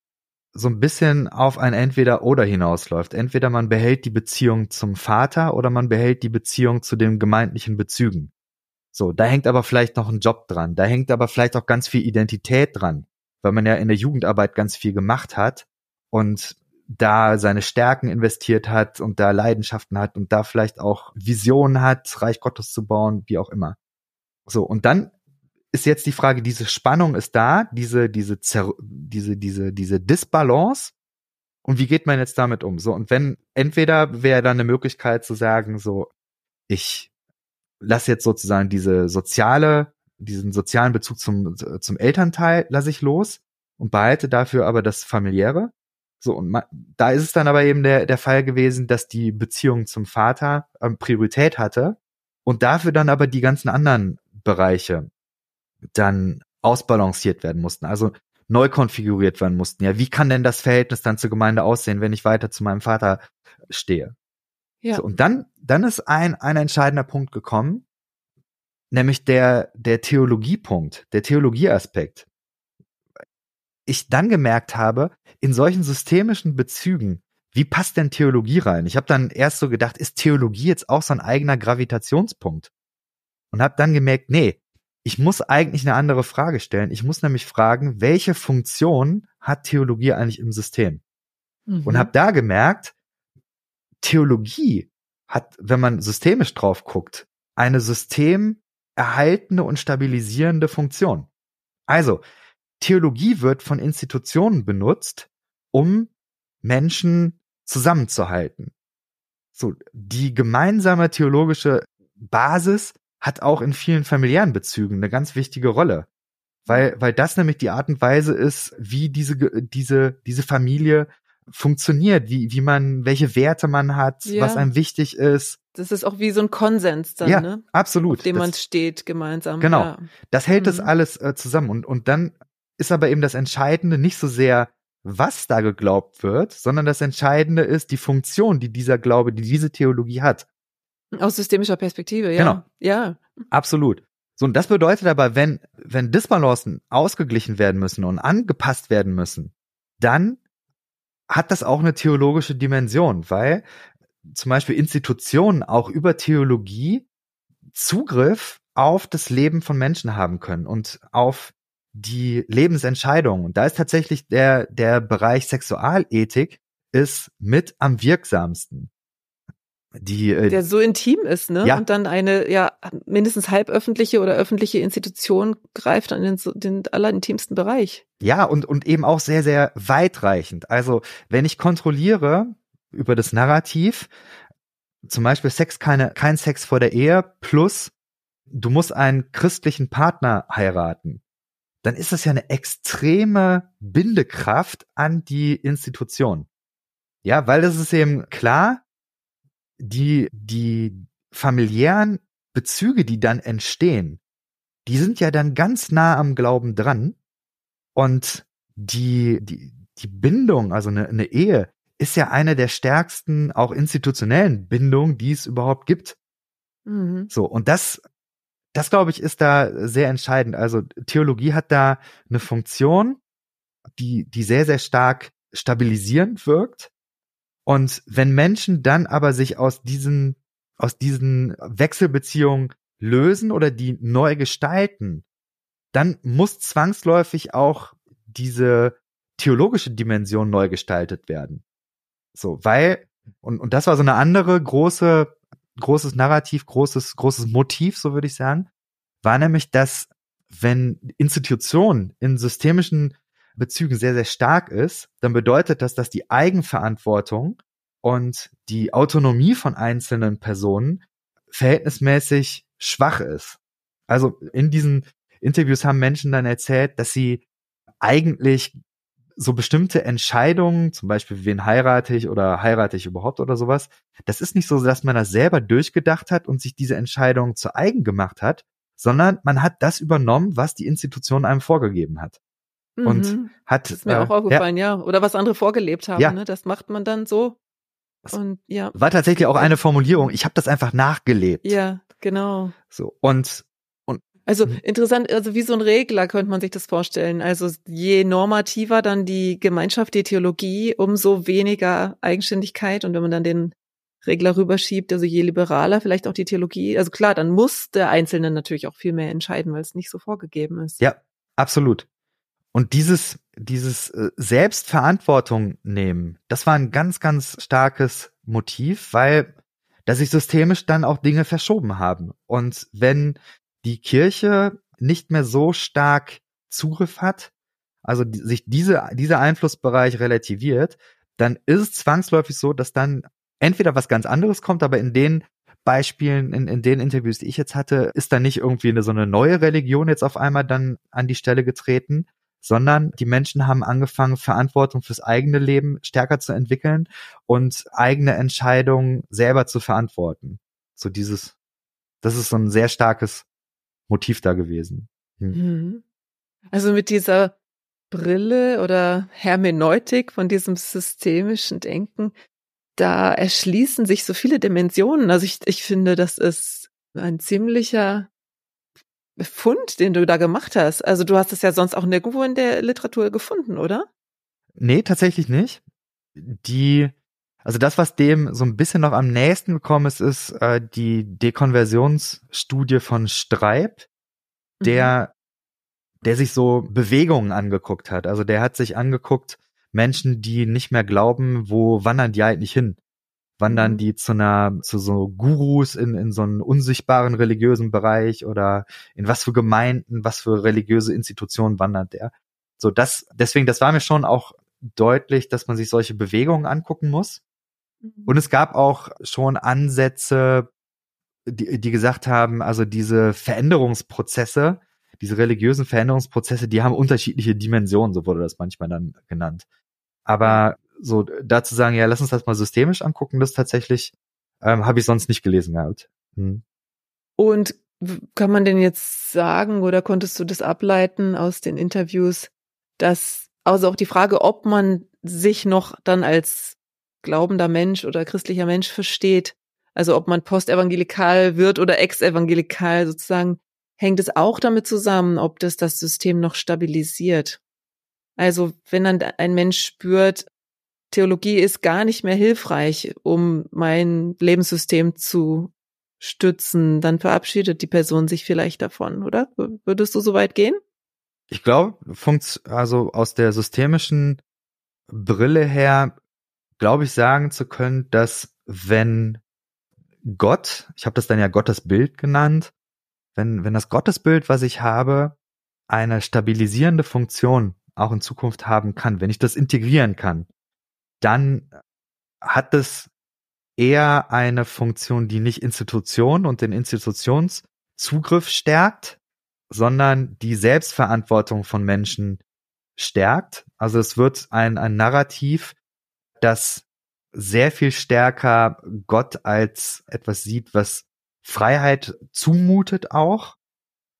so ein bisschen auf ein Entweder-Oder hinausläuft. Entweder man behält die Beziehung zum Vater oder man behält die Beziehung zu den gemeindlichen Bezügen. So, da hängt aber vielleicht noch ein Job dran. Da hängt aber vielleicht auch ganz viel Identität dran, weil man ja in der Jugendarbeit ganz viel gemacht hat und da seine Stärken investiert hat und da Leidenschaften hat und da vielleicht auch Visionen hat, Reich Gottes zu bauen, wie auch immer. So, und dann ist jetzt die Frage, diese Spannung ist da, diese, diese, Zer diese, diese, diese Disbalance. Und wie geht man jetzt damit um? So, und wenn, entweder wäre dann eine Möglichkeit zu sagen, so, ich lasse jetzt sozusagen diese soziale, diesen sozialen Bezug zum, zum Elternteil lasse ich los und behalte dafür aber das familiäre. So, und ma- da ist es dann aber eben der, der Fall gewesen, dass die Beziehung zum Vater ähm, Priorität hatte und dafür dann aber die ganzen anderen Bereiche dann ausbalanciert werden mussten, also neu konfiguriert werden mussten. Ja, wie kann denn das Verhältnis dann zur Gemeinde aussehen, wenn ich weiter zu meinem Vater stehe? Ja. So, und dann, dann ist ein, ein entscheidender Punkt gekommen, nämlich der, der Theologiepunkt, der Theologieaspekt. Ich dann gemerkt habe, in solchen systemischen Bezügen, wie passt denn Theologie rein? Ich habe dann erst so gedacht, ist Theologie jetzt auch so ein eigener Gravitationspunkt? Und habe dann gemerkt, nee, ich muss eigentlich eine andere Frage stellen. Ich muss nämlich fragen, welche Funktion hat Theologie eigentlich im System? Und Mhm. habe da gemerkt, Theologie hat, wenn man systemisch drauf guckt, eine systemerhaltende und stabilisierende Funktion. Also, Theologie wird von Institutionen benutzt, um Menschen zusammenzuhalten. So, die gemeinsame theologische Basis hat auch in vielen familiären Bezügen eine ganz wichtige Rolle. Weil, weil das nämlich die Art und Weise ist, wie diese, diese, diese Familie funktioniert, wie, wie man, welche Werte man hat, Ja. was einem wichtig ist. Das ist auch wie so ein Konsens dann, ja, ne? absolut. Auf dem Das- man steht gemeinsam. Genau. Ja. Das hält das Mhm. alles äh, zusammen. Und, und dann ist aber eben das Entscheidende nicht so sehr, was da geglaubt wird, sondern das Entscheidende ist die Funktion, die dieser Glaube, die diese Theologie hat. Aus systemischer Perspektive, ja. Genau. Ja. Absolut. So, und das bedeutet aber, wenn, wenn Disbalancen ausgeglichen werden müssen und angepasst werden müssen, dann hat das auch eine theologische Dimension, weil zum Beispiel Institutionen auch über Theologie Zugriff auf das Leben von Menschen haben können und auf die Lebensentscheidungen. Und da ist tatsächlich der, der Bereich Sexualethik ist mit am wirksamsten. Die, äh, Der so intim ist, ne? Ja. Und dann eine, ja, mindestens halböffentliche oder öffentliche Institution greift an den, den allerintimsten Bereich. Ja, und, und eben auch sehr, sehr weitreichend. Also, wenn ich kontrolliere über das Narrativ, zum Beispiel Sex, keine, kein Sex vor der Ehe, plus du musst einen christlichen Partner heiraten, dann ist das ja eine extreme Bindekraft an die Institution. Ja, weil das ist eben klar, die, die familiären Bezüge, die dann entstehen, die sind ja dann ganz nah am Glauben dran. Und die, die, die Bindung, also eine, eine Ehe, ist ja eine der stärksten, auch institutionellen Bindungen, die es überhaupt gibt. Mhm. So, und das, das glaube ich, ist da sehr entscheidend. Also Theologie hat da eine Funktion, die, die sehr, sehr stark stabilisierend wirkt. Und wenn Menschen dann aber sich aus diesen, aus diesen Wechselbeziehungen lösen oder die neu gestalten, dann muss zwangsläufig auch diese theologische Dimension neu gestaltet werden. So, weil, und, und das war so eine andere große, großes Narrativ, großes, großes Motiv, so würde ich sagen, war nämlich, dass wenn Institution in systemischen Bezügen sehr, sehr stark ist, dann bedeutet das, dass die Eigenverantwortung und die Autonomie von einzelnen Personen verhältnismäßig schwach ist. Also in diesen Interviews haben Menschen dann erzählt, dass sie eigentlich so bestimmte Entscheidungen, zum Beispiel wen heirate ich oder heirate ich überhaupt oder sowas, das ist nicht so, dass man das selber durchgedacht hat und sich diese Entscheidung zu eigen gemacht hat, sondern man hat das übernommen, was die Institution einem vorgegeben hat. Und Mhm. hat Das ist mir äh, auch aufgefallen, ja. Oder was andere vorgelebt haben, Ja. ne? Das macht man dann so. Und ja. War tatsächlich auch eine Formulierung. Ich habe das einfach nachgelebt. Ja, genau. So und und also mhm. interessant, also wie so ein Regler könnte man sich das vorstellen. Also je normativer dann die Gemeinschaft, die Theologie, umso weniger Eigenständigkeit. Und wenn man dann den Regler rüberschiebt, also je liberaler vielleicht auch die Theologie. Also klar, dann muss der Einzelne natürlich auch viel mehr entscheiden, weil es nicht so vorgegeben ist. Ja, absolut. Und dieses, dieses äh, Selbstverantwortung nehmen, das war ein ganz, ganz starkes Motiv, weil da sich systemisch dann auch Dinge verschoben haben. Und wenn die Kirche nicht mehr so stark Zugriff hat, also sich diese, dieser Einflussbereich relativiert, dann ist es zwangsläufig so, dass dann entweder was ganz anderes kommt, aber in den Beispielen, in, in den Interviews, die ich jetzt hatte, ist da nicht irgendwie eine, so eine neue Religion jetzt auf einmal dann an die Stelle getreten, sondern die Menschen haben angefangen, Verantwortung fürs eigene Leben stärker zu entwickeln und eigene Entscheidungen selber zu verantworten. So dieses, das ist so ein sehr starkes Motiv da gewesen. Hm. Mhm. Also mit dieser Brille oder Hermeneutik von diesem systemischen Denken, da erschließen sich so viele Dimensionen. Also ich, ich finde, das ist ein ziemlicher Fund, den du da gemacht hast. Also du hast es ja sonst auch nirgendwo in der Literatur gefunden, oder? Nee, tatsächlich nicht. Die, also das, was dem so ein bisschen noch am nächsten gekommen ist, ist äh, die Dekonversionsstudie von Streib, der, mhm. der sich so Bewegungen angeguckt hat. Also der hat sich angeguckt, Menschen, die nicht mehr glauben, wo wandern die eigentlich hin? Wandern mhm. die zu einer, zu so Gurus in, in so einen unsichtbaren religiösen Bereich oder in was für Gemeinden, was für religiöse Institutionen wandert der? So, das, deswegen, das war mir schon auch deutlich, dass man sich solche Bewegungen angucken muss. Mhm. Und es gab auch schon Ansätze, die, die gesagt haben, also diese Veränderungsprozesse, diese religiösen Veränderungsprozesse, die haben unterschiedliche Dimensionen, so wurde das manchmal dann genannt. Aber so dazu sagen, ja, lass uns das mal systemisch angucken, das tatsächlich ähm, habe ich sonst nicht gelesen gehabt. Hm. Und kann man denn jetzt sagen oder konntest du das ableiten aus den Interviews, dass also auch die Frage, ob man sich noch dann als glaubender Mensch oder christlicher Mensch versteht, also ob man postevangelikal wird oder exevangelikal sozusagen, hängt es auch damit zusammen, ob das das System noch stabilisiert. Also wenn dann ein Mensch spürt, Theologie ist gar nicht mehr hilfreich, um mein Lebenssystem zu stützen, dann verabschiedet die Person sich vielleicht davon, oder? Würdest du so weit gehen? Ich glaube, also aus der systemischen Brille her, glaube ich sagen zu können, dass wenn Gott, ich habe das dann ja Gottes Bild genannt, wenn, wenn das Gottesbild, was ich habe, eine stabilisierende Funktion auch in Zukunft haben kann, wenn ich das integrieren kann, dann hat es eher eine Funktion, die nicht Institution und den Institutionszugriff stärkt, sondern die Selbstverantwortung von Menschen stärkt. Also es wird ein, ein Narrativ, das sehr viel stärker Gott als etwas sieht, was Freiheit zumutet auch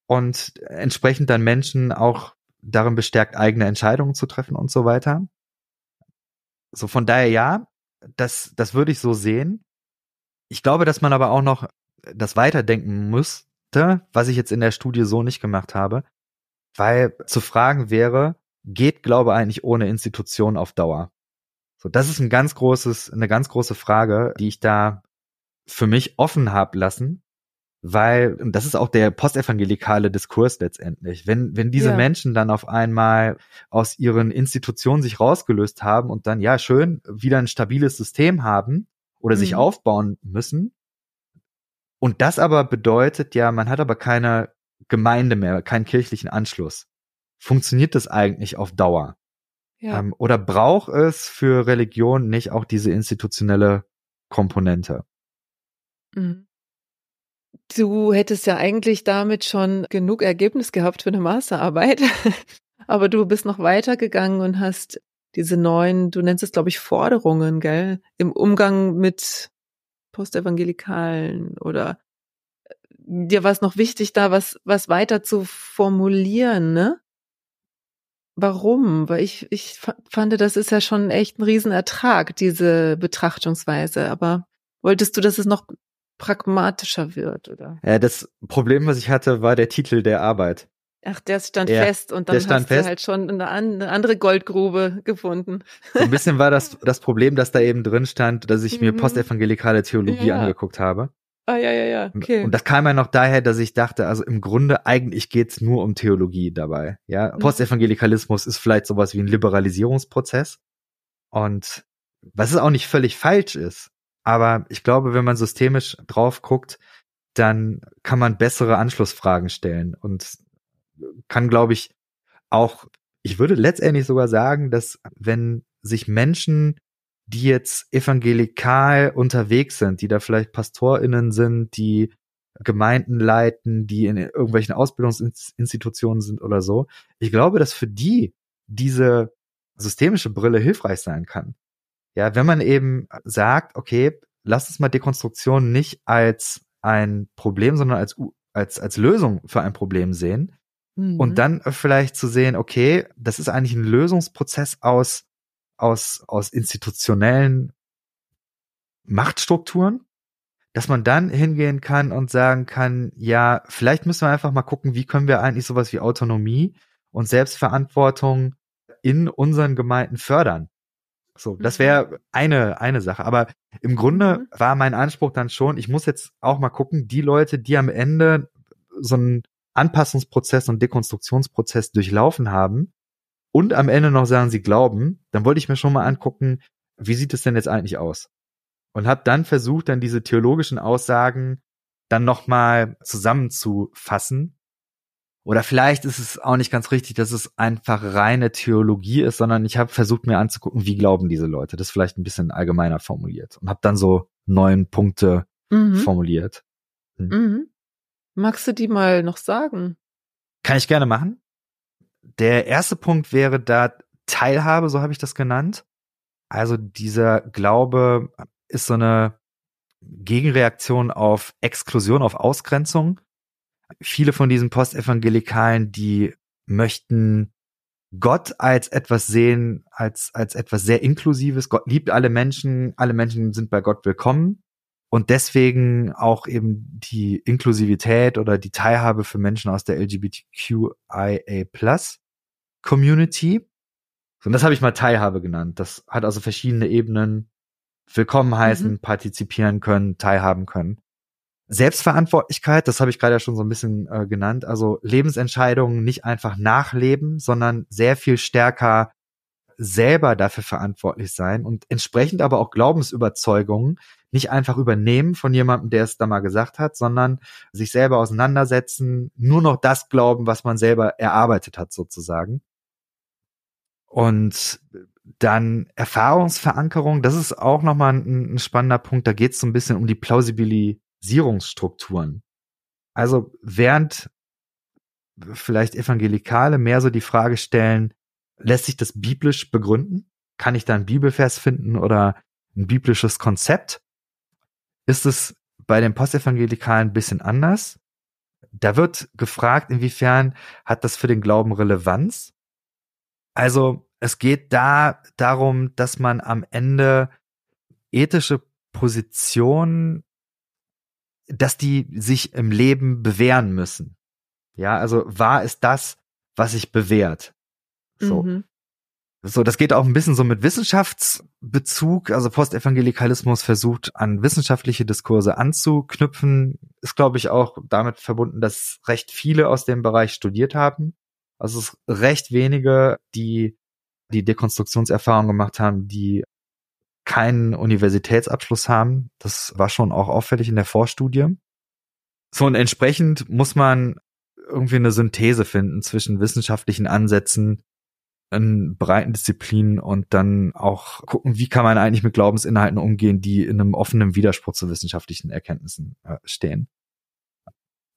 und entsprechend dann Menschen auch darin bestärkt, eigene Entscheidungen zu treffen und so weiter. So von daher ja, das, das würde ich so sehen. Ich glaube, dass man aber auch noch das weiterdenken müsste, was ich jetzt in der Studie so nicht gemacht habe, weil zu fragen wäre, geht Glaube eigentlich ohne Institution auf Dauer? So, das ist ein ganz großes, eine ganz große Frage, die ich da für mich offen habe lassen, weil, und das ist auch der postevangelikale Diskurs letztendlich, wenn, wenn diese ja. Menschen dann auf einmal aus ihren Institutionen sich rausgelöst haben und dann, ja, schön, wieder ein stabiles System haben oder mhm. sich aufbauen müssen. Und das aber bedeutet ja, man hat aber keine Gemeinde mehr, keinen kirchlichen Anschluss. Funktioniert das eigentlich auf Dauer? Ja. Ähm, oder braucht es für Religion nicht auch diese institutionelle Komponente? Mhm. Du hättest ja eigentlich damit schon genug Ergebnis gehabt für eine Masterarbeit, aber du bist noch weitergegangen und hast diese neuen, du nennst es glaube ich Forderungen, gell, im Umgang mit Postevangelikalen oder äh, dir war es noch wichtig, da was was weiter zu formulieren, ne? warum? Weil ich, ich fand, das ist ja schon echt ein Riesenertrag, diese Betrachtungsweise. Aber wolltest du, dass es noch pragmatischer wird, oder? Ja, das Problem, was ich hatte, war der Titel der Arbeit. Ach, der stand ja, fest und dann hast fest. du halt schon eine, eine, andere Goldgrube gefunden. So ein bisschen war das das Problem, dass da eben drin stand, dass ich mir mhm. postevangelikale Theologie ja. angeguckt habe. Ah, ja, ja, ja, okay. Und, das kam ja noch daher, dass ich dachte, also im Grunde eigentlich geht's nur um Theologie dabei. Ja, mhm. Postevangelikalismus ist vielleicht sowas wie ein Liberalisierungsprozess. Und was es auch nicht völlig falsch ist. Aber ich glaube, wenn man systemisch drauf guckt, dann kann man bessere Anschlussfragen stellen und kann, glaube ich, auch, ich würde letztendlich sogar sagen, dass wenn sich Menschen, die jetzt evangelikal unterwegs sind, die da vielleicht PastorInnen sind, die Gemeinden leiten, die in irgendwelchen Ausbildungsinstitutionen sind oder so, ich glaube, dass für die diese systemische Brille hilfreich sein kann. Ja, wenn man eben sagt, okay, lass uns mal Dekonstruktion nicht als ein Problem, sondern als, als, als Lösung für ein Problem sehen, Mhm. Und dann vielleicht zu sehen, okay, das ist eigentlich ein Lösungsprozess aus, aus, aus institutionellen Machtstrukturen, dass man dann hingehen kann und sagen kann, ja, vielleicht müssen wir einfach mal gucken, wie können wir eigentlich sowas wie Autonomie und Selbstverantwortung in unseren Gemeinden fördern. So, das mhm. wäre eine, eine Sache. Aber im Grunde mhm. war mein Anspruch dann schon, ich muss jetzt auch mal gucken, die Leute, die am Ende so ein Anpassungsprozess und Dekonstruktionsprozess durchlaufen haben und am Ende noch sagen, sie glauben, dann wollte ich mir schon mal angucken, wie sieht es denn jetzt eigentlich aus? Und habe dann versucht, dann diese theologischen Aussagen dann nochmal zusammenzufassen. Oder vielleicht ist es auch nicht ganz richtig, dass es einfach reine Theologie ist, sondern ich habe versucht mir anzugucken, wie glauben diese Leute. Das ist vielleicht ein bisschen allgemeiner formuliert und habe dann so neun Punkte mhm. formuliert. Hm. Mhm. Magst du die mal noch sagen? Kann ich gerne machen. Der erste Punkt wäre da Teilhabe, so habe ich das genannt. Also dieser Glaube ist so eine Gegenreaktion auf Exklusion, auf Ausgrenzung. Viele von diesen Postevangelikalen, die möchten Gott als etwas sehen, als, als etwas sehr Inklusives. Gott liebt alle Menschen, alle Menschen sind bei Gott willkommen und deswegen auch eben die Inklusivität oder die Teilhabe für Menschen aus der LGBTQIA Plus Community. Und das habe ich mal Teilhabe genannt. Das hat also verschiedene Ebenen. Willkommen heißen, mhm. partizipieren können, teilhaben können. Selbstverantwortlichkeit, das habe ich gerade ja schon so ein bisschen äh, genannt. Also Lebensentscheidungen nicht einfach nachleben, sondern sehr viel stärker selber dafür verantwortlich sein und entsprechend aber auch Glaubensüberzeugungen nicht einfach übernehmen von jemandem, der es da mal gesagt hat, sondern sich selber auseinandersetzen, nur noch das glauben, was man selber erarbeitet hat sozusagen. Und dann Erfahrungsverankerung, das ist auch nochmal ein, ein spannender Punkt. Da geht es so ein bisschen um die Plausibilisierungsstrukturen. Also während vielleicht Evangelikale mehr so die Frage stellen, lässt sich das biblisch begründen? Kann ich da einen Bibelvers finden oder ein biblisches Konzept? Ist es bei den Postevangelikalen ein bisschen anders? Da wird gefragt, inwiefern hat das für den Glauben Relevanz? Also es geht da darum, dass man am Ende ethische Positionen, dass die sich im Leben bewähren müssen. Ja, also wahr ist das, was sich bewährt. So. Mhm. So, das geht auch ein bisschen so mit Wissenschaftsbezug. Also Postevangelikalismus versucht an wissenschaftliche Diskurse anzuknüpfen. Ist, glaube ich, auch damit verbunden, dass recht viele aus dem Bereich studiert haben. Also es ist recht wenige, die die Dekonstruktionserfahrung gemacht haben, die keinen Universitätsabschluss haben. Das war schon auch auffällig in der Vorstudie. So, und entsprechend muss man irgendwie eine Synthese finden zwischen wissenschaftlichen Ansätzen in breiten Disziplinen und dann auch gucken, wie kann man eigentlich mit Glaubensinhalten umgehen, die in einem offenen Widerspruch zu wissenschaftlichen Erkenntnissen äh, stehen.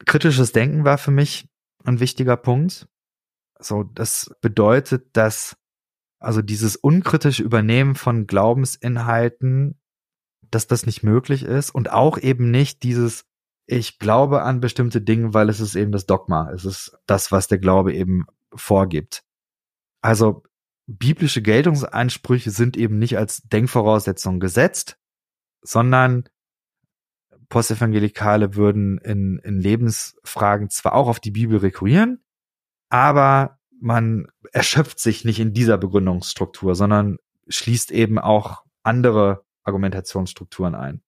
Kritisches Denken war für mich ein wichtiger Punkt. So, das bedeutet, dass also dieses unkritische Übernehmen von Glaubensinhalten, dass das nicht möglich ist und auch eben nicht dieses ich glaube an bestimmte Dinge, weil es ist eben das Dogma. Es ist das, was der Glaube eben vorgibt. Also biblische Geltungsansprüche sind eben nicht als Denkvoraussetzung gesetzt, sondern Postevangelikale würden in, in Lebensfragen zwar auch auf die Bibel rekurrieren, aber man erschöpft sich nicht in dieser Begründungsstruktur, sondern schließt eben auch andere Argumentationsstrukturen ein.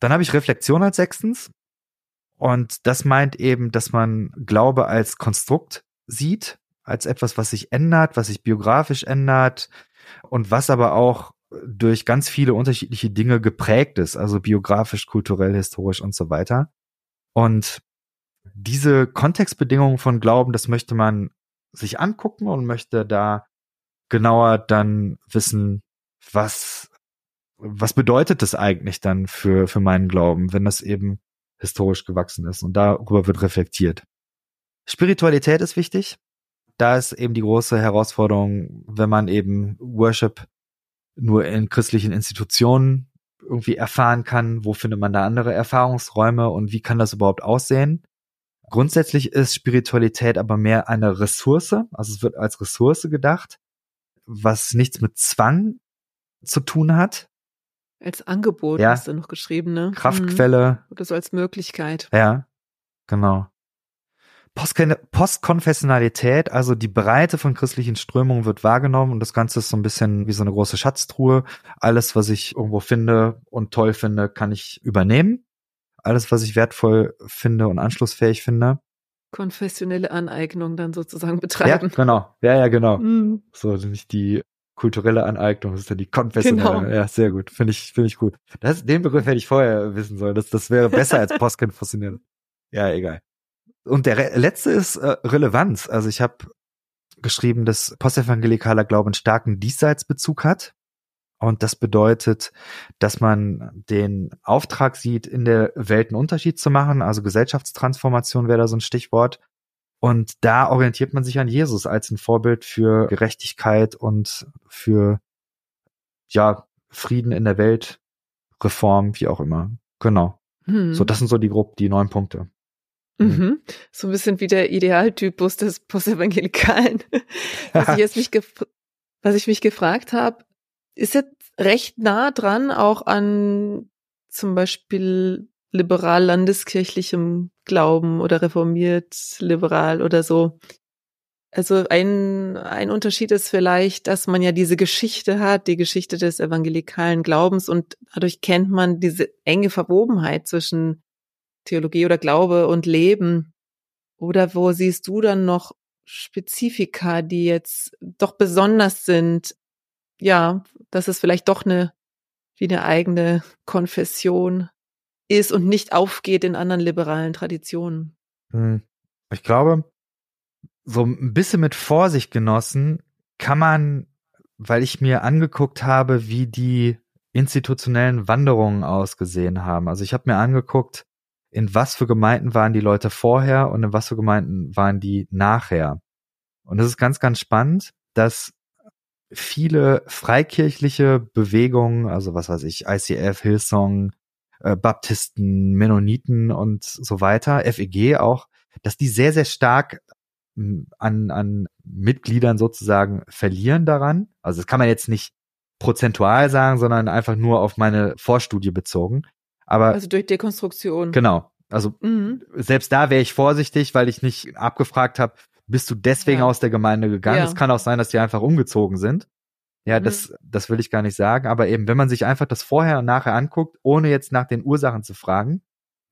Dann habe ich Reflexion als sechstens. Und das meint eben, dass man Glaube als Konstrukt sieht, als etwas, was sich ändert, was sich biografisch ändert und was aber auch durch ganz viele unterschiedliche Dinge geprägt ist, also biografisch, kulturell, historisch und so weiter. Und diese Kontextbedingungen von Glauben, das möchte man sich angucken und möchte da genauer dann wissen, was, was bedeutet das eigentlich dann für, für meinen Glauben, wenn das eben historisch gewachsen ist und darüber wird reflektiert. Spiritualität ist wichtig. Da ist eben die große Herausforderung, wenn man eben Worship nur in christlichen Institutionen irgendwie erfahren kann, wo findet man da andere Erfahrungsräume und wie kann das überhaupt aussehen? Grundsätzlich ist Spiritualität aber mehr eine Ressource, also es wird als Ressource gedacht, was nichts mit Zwang zu tun hat. Als Angebot ja. hast du noch geschrieben, ne? Kraftquelle. Mhm. Oder so als Möglichkeit. Ja, genau. Postkonfessionalität, also die Breite von christlichen Strömungen wird wahrgenommen und das Ganze ist so ein bisschen wie so eine große Schatztruhe. Alles, was ich irgendwo finde und toll finde, kann ich übernehmen. Alles, was ich wertvoll finde und anschlussfähig finde. Konfessionelle Aneignung dann sozusagen betreiben. Ja, genau. Ja, ja, genau. Mhm. So, nicht die kulturelle Aneignung, das ist ja die konfessionelle. Genau. Ja, sehr gut. Finde ich, finde ich gut. Das, den Begriff hätte ich vorher wissen sollen. Das, das wäre besser als postkonfessionell. Ja, egal. Und der Re letzte ist äh, Relevanz. Also ich habe geschrieben, dass postevangelikaler Glauben einen starken Diesseitsbezug hat. Und das bedeutet, dass man den Auftrag sieht, in der Welt einen Unterschied zu machen. Also Gesellschaftstransformation wäre da so ein Stichwort. Und da orientiert man sich an Jesus als ein Vorbild für Gerechtigkeit und für, ja, Frieden in der Welt, Reform, wie auch immer. Genau. Hm. So, das sind so die grob die neun Punkte. Mhm. So ein bisschen wie der Idealtypus des Postevangelikalen. was ich jetzt mich was ich mich gefragt habe, ist jetzt recht nah dran auch an zum Beispiel liberal landeskirchlichem Glauben oder reformiert liberal oder so. Also ein, ein Unterschied ist vielleicht, dass man ja diese Geschichte hat, die Geschichte des evangelikalen Glaubens und dadurch kennt man diese enge Verwobenheit zwischen Theologie oder Glaube und Leben? Oder wo siehst du dann noch Spezifika, die jetzt doch besonders sind? Ja, dass es vielleicht doch eine, wie eine eigene Konfession ist und nicht aufgeht in anderen liberalen Traditionen. Hm. Ich glaube, so ein bisschen mit Vorsicht genossen kann man, weil ich mir angeguckt habe, wie die institutionellen Wanderungen ausgesehen haben. Also ich habe mir angeguckt, in was für Gemeinden waren die Leute vorher und in was für Gemeinden waren die nachher. Und es ist ganz, ganz spannend, dass viele freikirchliche Bewegungen, also was weiß ich, ICF, Hillsong, äh, Baptisten, Mennoniten und so weiter, FEG auch, dass die sehr, sehr stark hm, an, an Mitgliedern sozusagen verlieren daran. Also das kann man jetzt nicht prozentual sagen, sondern einfach nur auf meine Vorstudie bezogen. Aber also durch Dekonstruktion. Genau. Also Mhm. selbst da wäre ich vorsichtig, weil ich nicht abgefragt habe, bist du deswegen Ja. aus der Gemeinde gegangen? Ja. Es kann auch sein, dass die einfach umgezogen sind. Ja, Mhm. das, das will ich gar nicht sagen. Aber eben, wenn man sich einfach das vorher und nachher anguckt, ohne jetzt nach den Ursachen zu fragen,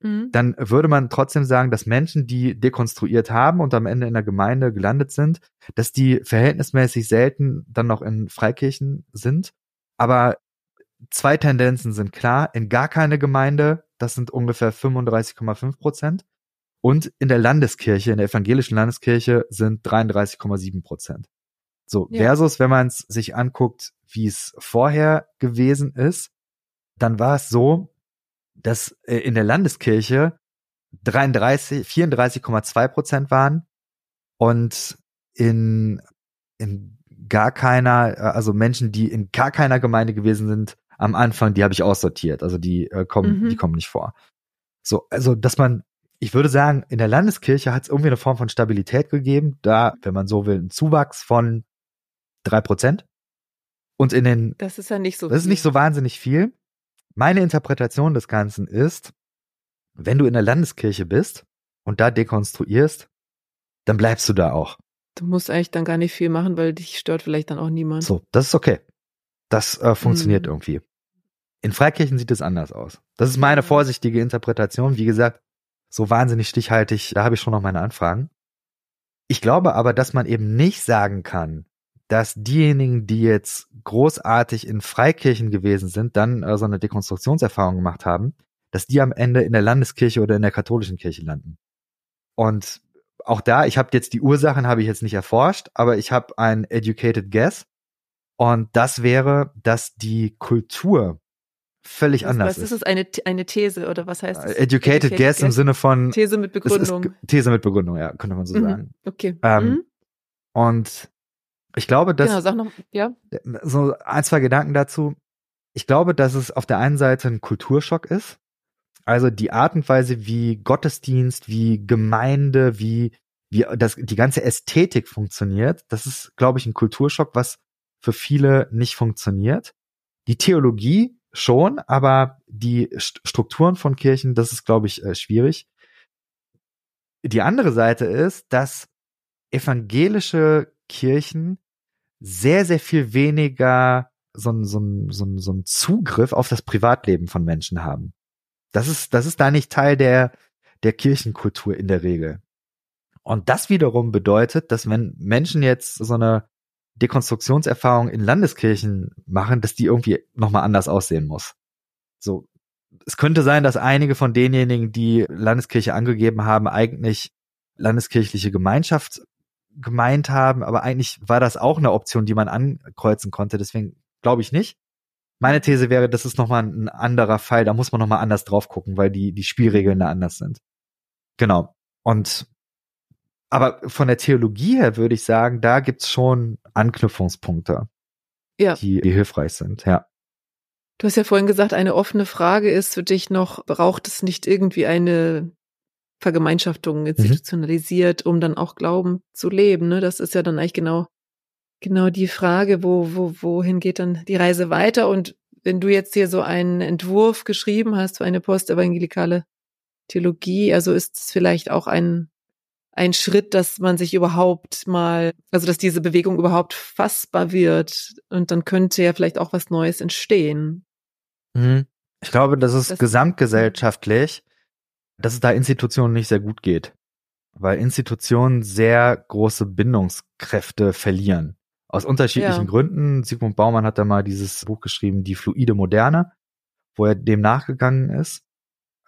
Mhm. dann würde man trotzdem sagen, dass Menschen, die dekonstruiert haben und am Ende in der Gemeinde gelandet sind, dass die verhältnismäßig selten dann noch in Freikirchen sind. Aber zwei Tendenzen sind klar. In gar keine Gemeinde, das sind ungefähr 35,5 Prozent. Und in der Landeskirche, in der evangelischen Landeskirche sind 33,7 Prozent. So, Ja. versus, wenn man es sich anguckt, wie es vorher gewesen ist, dann war es so, dass äh, in der Landeskirche 33, 34,2 Prozent waren und in, in gar keiner, also Menschen, die in gar keiner Gemeinde gewesen sind, am Anfang, die habe ich aussortiert. Also die äh, kommen, Mhm. die kommen nicht vor. So, also dass man, ich würde sagen, in der Landeskirche hat es irgendwie eine Form von Stabilität gegeben, da, wenn man so will, ein Zuwachs von drei Prozent. Und in den Das ist ja nicht so Das ist viel. nicht so wahnsinnig viel. Meine Interpretation des Ganzen ist, wenn du in der Landeskirche bist und da dekonstruierst, dann bleibst du da auch. Du musst eigentlich dann gar nicht viel machen, weil dich stört vielleicht dann auch niemand. So, das ist okay. Das äh, funktioniert Mhm. irgendwie. In Freikirchen sieht es anders aus. Das ist meine vorsichtige Interpretation. Wie gesagt, so wahnsinnig stichhaltig, da habe ich schon noch meine Anfragen. Ich glaube aber, dass man eben nicht sagen kann, dass diejenigen, die jetzt großartig in Freikirchen gewesen sind, dann äh, so eine Dekonstruktionserfahrung gemacht haben, dass die am Ende in der Landeskirche oder in der katholischen Kirche landen. Und auch da, ich habe jetzt die Ursachen habe ich jetzt nicht erforscht, aber ich habe ein educated guess und das wäre, dass die Kultur völlig was, anders was ist es? Eine, eine These oder was heißt das? Educated, guess im Sinne von These mit ist Begründung. Ge- These mit Begründung, ja, könnte man so Mhm. sagen. Okay. Ähm, mhm. Und ich glaube, dass Genau, sag noch, ja. so ein, zwei Gedanken dazu. Ich glaube, dass es auf der einen Seite ein Kulturschock ist. Also die Art und Weise, wie Gottesdienst, wie Gemeinde, wie, wie das, die ganze Ästhetik funktioniert, das ist, glaube ich, ein Kulturschock, was für viele nicht funktioniert. Die Theologie schon, aber die St Strukturen von Kirchen, das ist, glaube ich, äh, schwierig. Die andere Seite ist, dass evangelische Kirchen sehr, sehr viel weniger so ein, so so ein, so ein Zugriff auf das Privatleben von Menschen haben. Das ist, das ist da nicht Teil der, der Kirchenkultur in der Regel. Und das wiederum bedeutet, dass wenn Menschen jetzt so eine Dekonstruktionserfahrung in Landeskirchen machen, dass die irgendwie nochmal anders aussehen muss. So. Es könnte sein, dass einige von denjenigen, die Landeskirche angegeben haben, eigentlich landeskirchliche Gemeinschaft gemeint haben, aber eigentlich war das auch eine Option, die man ankreuzen konnte. Deswegen glaube ich nicht. Meine These wäre, das ist nochmal ein anderer Fall. Da muss man nochmal anders drauf gucken, weil die, die Spielregeln da anders sind. Genau. Und aber von der Theologie her würde ich sagen, da gibt's schon Anknüpfungspunkte, Ja. die, die hilfreich sind. Ja. Du hast ja vorhin gesagt, eine offene Frage ist für dich noch, braucht es nicht irgendwie eine Vergemeinschaftung institutionalisiert, um dann auch Glauben zu leben? Ne? Das ist ja dann eigentlich genau, genau die Frage, wo, wo, wohin geht dann die Reise weiter? Und wenn du jetzt hier so einen Entwurf geschrieben hast für eine postevangelikale Theologie, also ist es vielleicht auch ein, ein Schritt, dass man sich überhaupt mal, also dass diese Bewegung überhaupt fassbar wird und dann könnte ja vielleicht auch was Neues entstehen. Mhm. Ich glaube, das ist Das- gesamtgesellschaftlich, dass es da Institutionen nicht sehr gut geht, weil Institutionen sehr große Bindungskräfte verlieren. Aus unterschiedlichen Ja. Gründen. Sigmund Baumann hat da mal dieses Buch geschrieben, Die fluide Moderne, wo er dem nachgegangen ist.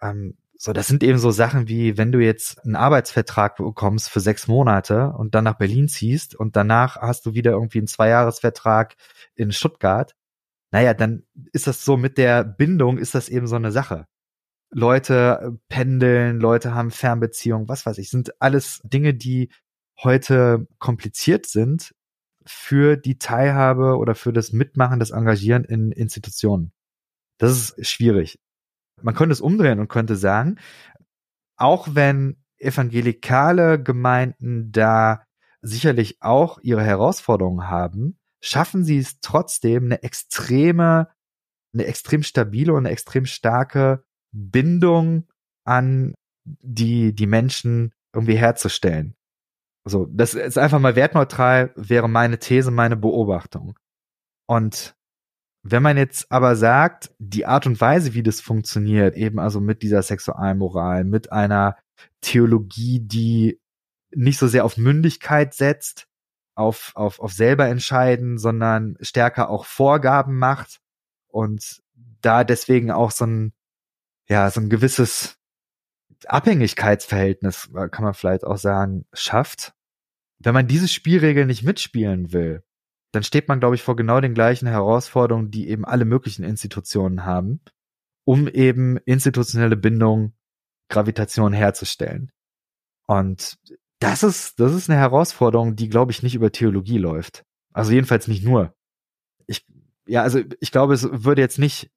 Ähm, so, das sind eben so Sachen wie, wenn du jetzt einen Arbeitsvertrag bekommst für sechs Monate und dann nach Berlin ziehst und danach hast du wieder irgendwie einen Zweijahresvertrag in Stuttgart. Naja, dann ist das so mit der Bindung ist das eben so eine Sache. Leute äh, pendeln, Leute haben Fernbeziehungen, was weiß ich, sind alles Dinge, die heute kompliziert sind für die Teilhabe oder für das Mitmachen, das Engagieren in Institutionen. Das ist schwierig. Man könnte es umdrehen und könnte sagen, auch wenn evangelikale Gemeinden da sicherlich auch ihre Herausforderungen haben, schaffen sie es trotzdem eine extreme, eine extrem stabile und eine extrem starke Bindung an die, die Menschen irgendwie herzustellen. Also, das ist einfach mal wertneutral, wäre meine These, meine Beobachtung. Und wenn man jetzt aber sagt, die Art und Weise, wie das funktioniert, eben also mit dieser Sexualmoral, mit einer Theologie, die nicht so sehr auf Mündigkeit setzt, auf, auf, auf selber entscheiden, sondern stärker auch Vorgaben macht und da deswegen auch so ein, ja, so ein gewisses Abhängigkeitsverhältnis, äh, kann man vielleicht auch sagen, schafft. Wenn man diese Spielregeln nicht mitspielen will, dann steht man, glaube ich, vor genau den gleichen Herausforderungen, die eben alle möglichen Institutionen haben, um eben institutionelle Bindung, Gravitation herzustellen. Und das ist, das ist eine Herausforderung, die, glaube ich, nicht über Theologie läuft. Also jedenfalls nicht nur. Ich, ja, also ich glaube, es würde jetzt nicht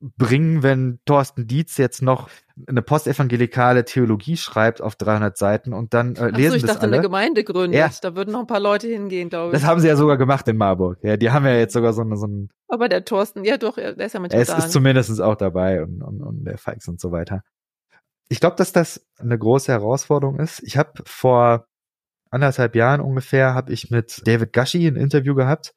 bringen, wenn Thorsten Dietz jetzt noch eine postevangelikale Theologie schreibt auf 300 Seiten und dann äh, lesen Ach so, ich dachte, alle. eine Gemeinde gründet. Ja. Da würden noch ein paar Leute hingehen, glaube ich. Das haben sie ja sogar gemacht in Marburg. Ja, die haben ja jetzt sogar so, eine, so ein. Aber der Thorsten, ja doch, der ist ja mit Er ist, ist zumindest auch dabei und, und, und der Feix und so weiter. Ich glaube, dass das eine große Herausforderung ist. Ich habe vor anderthalb Jahren ungefähr habe ich mit David Gashi ein Interview gehabt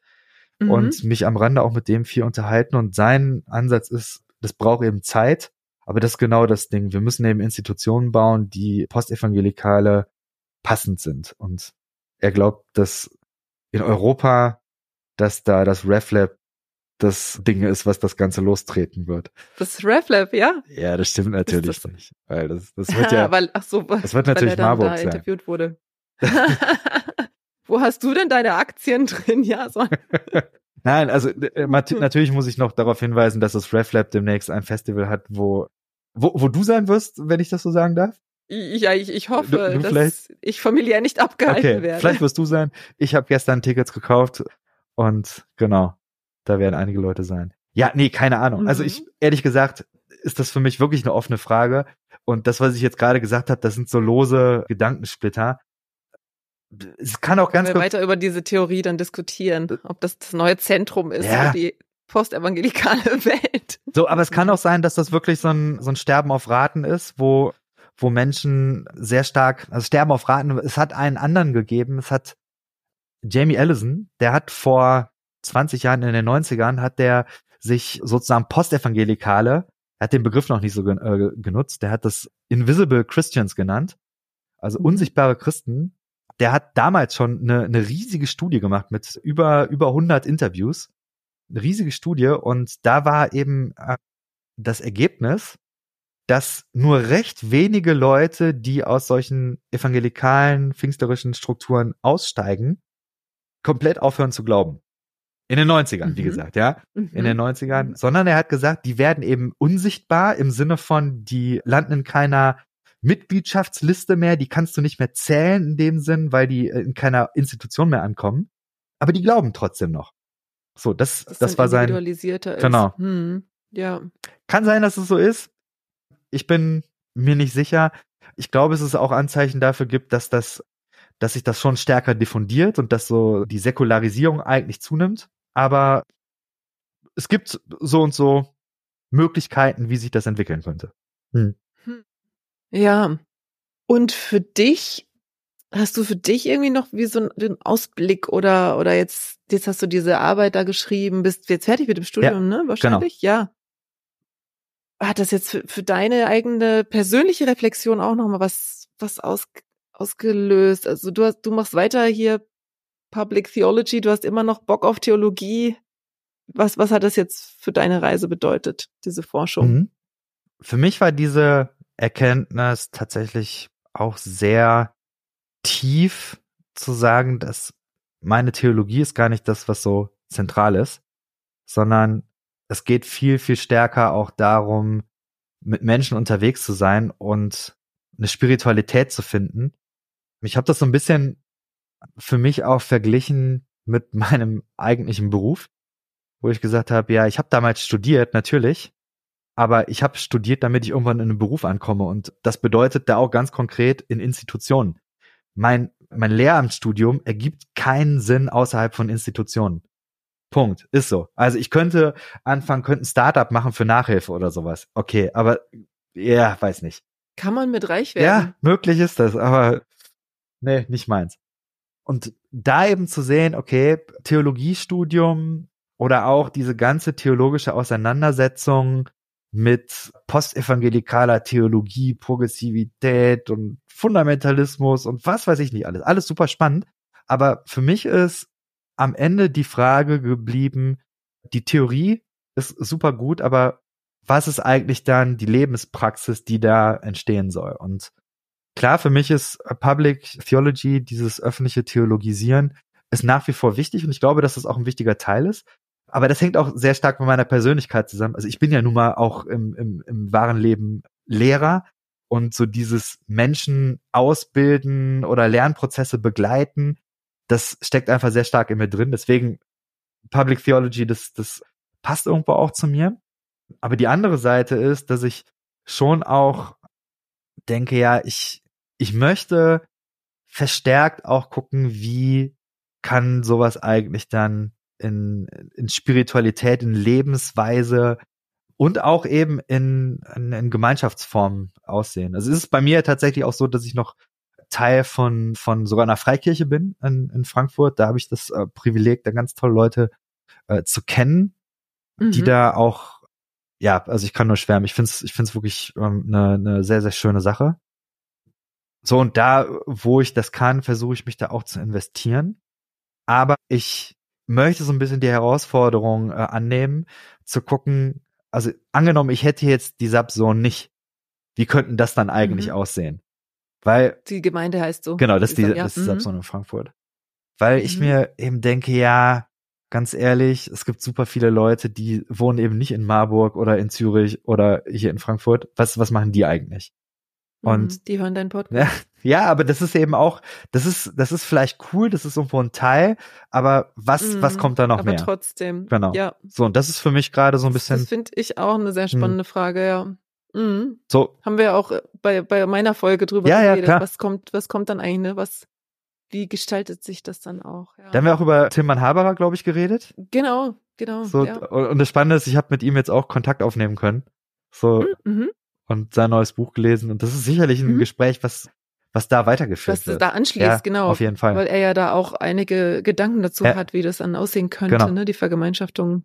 mhm. und mich am Rande auch mit dem viel unterhalten und sein Ansatz ist, das braucht eben Zeit, aber das ist genau das Ding. Wir müssen eben Institutionen bauen, die postevangelikale passend sind und er glaubt, dass in Europa, dass da das RefLab das Ding ist, was das Ganze lostreten wird. Das RefLab, ja? Ja, das stimmt natürlich das nicht. Weil das, das wird ja, weil, ach so, das wird natürlich weil er Marburg da sein. interviewt wurde. Wo hast du denn deine Aktien drin, Jason? Nein, also äh, natürlich muss ich noch darauf hinweisen, dass das RefLab demnächst ein Festival hat, wo, wo, wo du sein wirst, wenn ich das so sagen darf. Ja, ich, ich hoffe, du, du dass vielleicht? ich familiär nicht abgehalten okay, werde. Vielleicht wirst du sein. Ich habe gestern Tickets gekauft und genau, da werden einige Leute sein. Ja, nee, keine Ahnung. Also mhm. Also ich, ehrlich gesagt, ist das für mich wirklich eine offene Frage. Und das, was ich jetzt gerade gesagt habe, das sind so lose Gedankensplitter es kann auch ganz Können wir weiter über diese Theorie dann diskutieren, ob das das neue Zentrum ist ja. für die postevangelikale Welt. So, aber es kann auch sein, dass das wirklich so ein, so ein Sterben auf Raten ist, wo, wo Menschen sehr stark, also Sterben auf Raten, es hat einen anderen gegeben, es hat Jamie Ellison, der hat vor 20 Jahren in den 90ern, hat der sich sozusagen Postevangelikale, er hat den Begriff noch nicht so äh, genutzt, der hat das Invisible Christians genannt, also mhm. unsichtbare Christen, der hat damals schon eine, eine riesige Studie gemacht mit über, über 100 Interviews. Eine riesige Studie und da war eben äh, das Ergebnis, dass nur recht wenige Leute, die aus solchen evangelikalen, pfingsterischen Strukturen aussteigen, komplett aufhören zu glauben. In den 90ern, mhm. wie gesagt, ja. Mhm. In den 90ern. Mhm. Sondern er hat gesagt, die werden eben unsichtbar im Sinne von, die landen in keiner Mitgliedschaftsliste mehr, die kannst du nicht mehr zählen in dem Sinn, weil die äh, in keiner Institution mehr ankommen. Aber die glauben trotzdem noch. So, das, das, das war sein. Individualisierter genau. Ist. Hm, ja. Kann sein, dass es so ist. Ich bin mir nicht sicher. Ich glaube, es ist auch Anzeichen dafür gibt, dass das, dass sich das schon stärker diffundiert und dass so die Säkularisierung eigentlich zunimmt. Aber es gibt so und so Möglichkeiten, wie sich das entwickeln könnte. Hm. Ja. Und für dich, hast du für dich irgendwie noch wie so einen Ausblick oder, oder jetzt, jetzt hast du diese Arbeit da geschrieben, bist jetzt fertig mit dem Studium, ja, ne? Wahrscheinlich, genau. ja. Hat das jetzt für, für deine eigene persönliche Reflexion auch nochmal was, was aus, ausgelöst? Also du hast, du machst weiter hier Public Theology, du hast immer noch Bock auf Theologie. Was, was hat das jetzt für deine Reise bedeutet, diese Forschung? Mhm. Für mich war diese Erkenntnis tatsächlich auch sehr tief zu sagen, dass meine Theologie ist gar nicht das, was so zentral ist, sondern es geht viel, viel stärker auch darum, mit Menschen unterwegs zu sein und eine Spiritualität zu finden. Ich habe das so ein bisschen für mich auch verglichen mit meinem eigentlichen Beruf, wo ich gesagt habe, ja, ich habe damals studiert, natürlich, aber ich habe studiert, damit ich irgendwann in einen Beruf ankomme und das bedeutet da auch ganz konkret in Institutionen. Mein mein Lehramtsstudium ergibt keinen Sinn außerhalb von Institutionen. Punkt. Ist so. Also ich könnte anfangen, könnte ein Startup machen für Nachhilfe oder sowas. Okay, aber ja, weiß nicht. Kann man mit reich werden? Ja, möglich ist das, aber nee, nicht meins. Und da eben zu sehen, okay, Theologiestudium oder auch diese ganze theologische Auseinandersetzung mit postevangelikaler Theologie, Progressivität und Fundamentalismus und was weiß ich nicht alles. Alles super spannend. Aber für mich ist am Ende die Frage geblieben, die Theorie ist super gut, aber was ist eigentlich dann die Lebenspraxis, die da entstehen soll? Und klar, für mich ist Public Theology, dieses öffentliche Theologisieren, ist nach wie vor wichtig und ich glaube, dass das auch ein wichtiger Teil ist. Aber das hängt auch sehr stark mit meiner Persönlichkeit zusammen. Also ich bin ja nun mal auch im, im, im wahren Leben Lehrer und so dieses Menschen ausbilden oder Lernprozesse begleiten, das steckt einfach sehr stark in mir drin. Deswegen Public Theology, das, das passt irgendwo auch zu mir. Aber die andere Seite ist, dass ich schon auch denke, ja, ich, ich möchte verstärkt auch gucken, wie kann sowas eigentlich dann in, in Spiritualität, in Lebensweise und auch eben in, in, in Gemeinschaftsformen aussehen. Also es ist bei mir tatsächlich auch so, dass ich noch Teil von, von sogar einer Freikirche bin in, in Frankfurt. Da habe ich das äh, Privileg, da ganz tolle Leute äh, zu kennen, mhm. die da auch, ja, also ich kann nur schwärmen. Ich finde es ich find's wirklich ähm, eine, eine sehr, sehr schöne Sache. So, und da, wo ich das kann, versuche ich mich da auch zu investieren. Aber ich möchte so ein bisschen die Herausforderung äh, annehmen, zu gucken, also angenommen, ich hätte jetzt die Subzone nicht, wie könnten das dann eigentlich mhm. aussehen? Weil die Gemeinde heißt so. Genau, das ist die, ja. das ist die mhm. Subzone in Frankfurt. Weil ich mhm. mir eben denke, ja, ganz ehrlich, es gibt super viele Leute, die wohnen eben nicht in Marburg oder in Zürich oder hier in Frankfurt. Was, was machen die eigentlich? Und mhm, die hören deinen Podcast. Ja, ja, aber das ist eben auch, das ist, das ist vielleicht cool, das ist irgendwo ein Teil, aber was, mm, was kommt da noch aber mehr? Aber trotzdem. Genau. Ja. So, und das ist für mich gerade so ein bisschen. Das finde ich auch eine sehr spannende mh. Frage, ja. Mhm. So. Haben wir auch bei, bei meiner Folge drüber ja, geredet. Ja, klar. Was kommt, was kommt dann eigentlich, ne? Was, wie gestaltet sich das dann auch? Ja. Da haben wir auch über Tilman Haberer, glaube ich, geredet. Genau, genau. So, ja. Und das Spannende ist, ich habe mit ihm jetzt auch Kontakt aufnehmen können. So, mhm und sein neues Buch gelesen. Und das ist sicherlich ein mhm. Gespräch, was, was da weitergeführt was wird. Was da anschließt, ja, genau. Auf jeden Fall. Weil er ja da auch einige Gedanken dazu ja. hat, wie das dann aussehen könnte, genau. ne? Die Vergemeinschaftung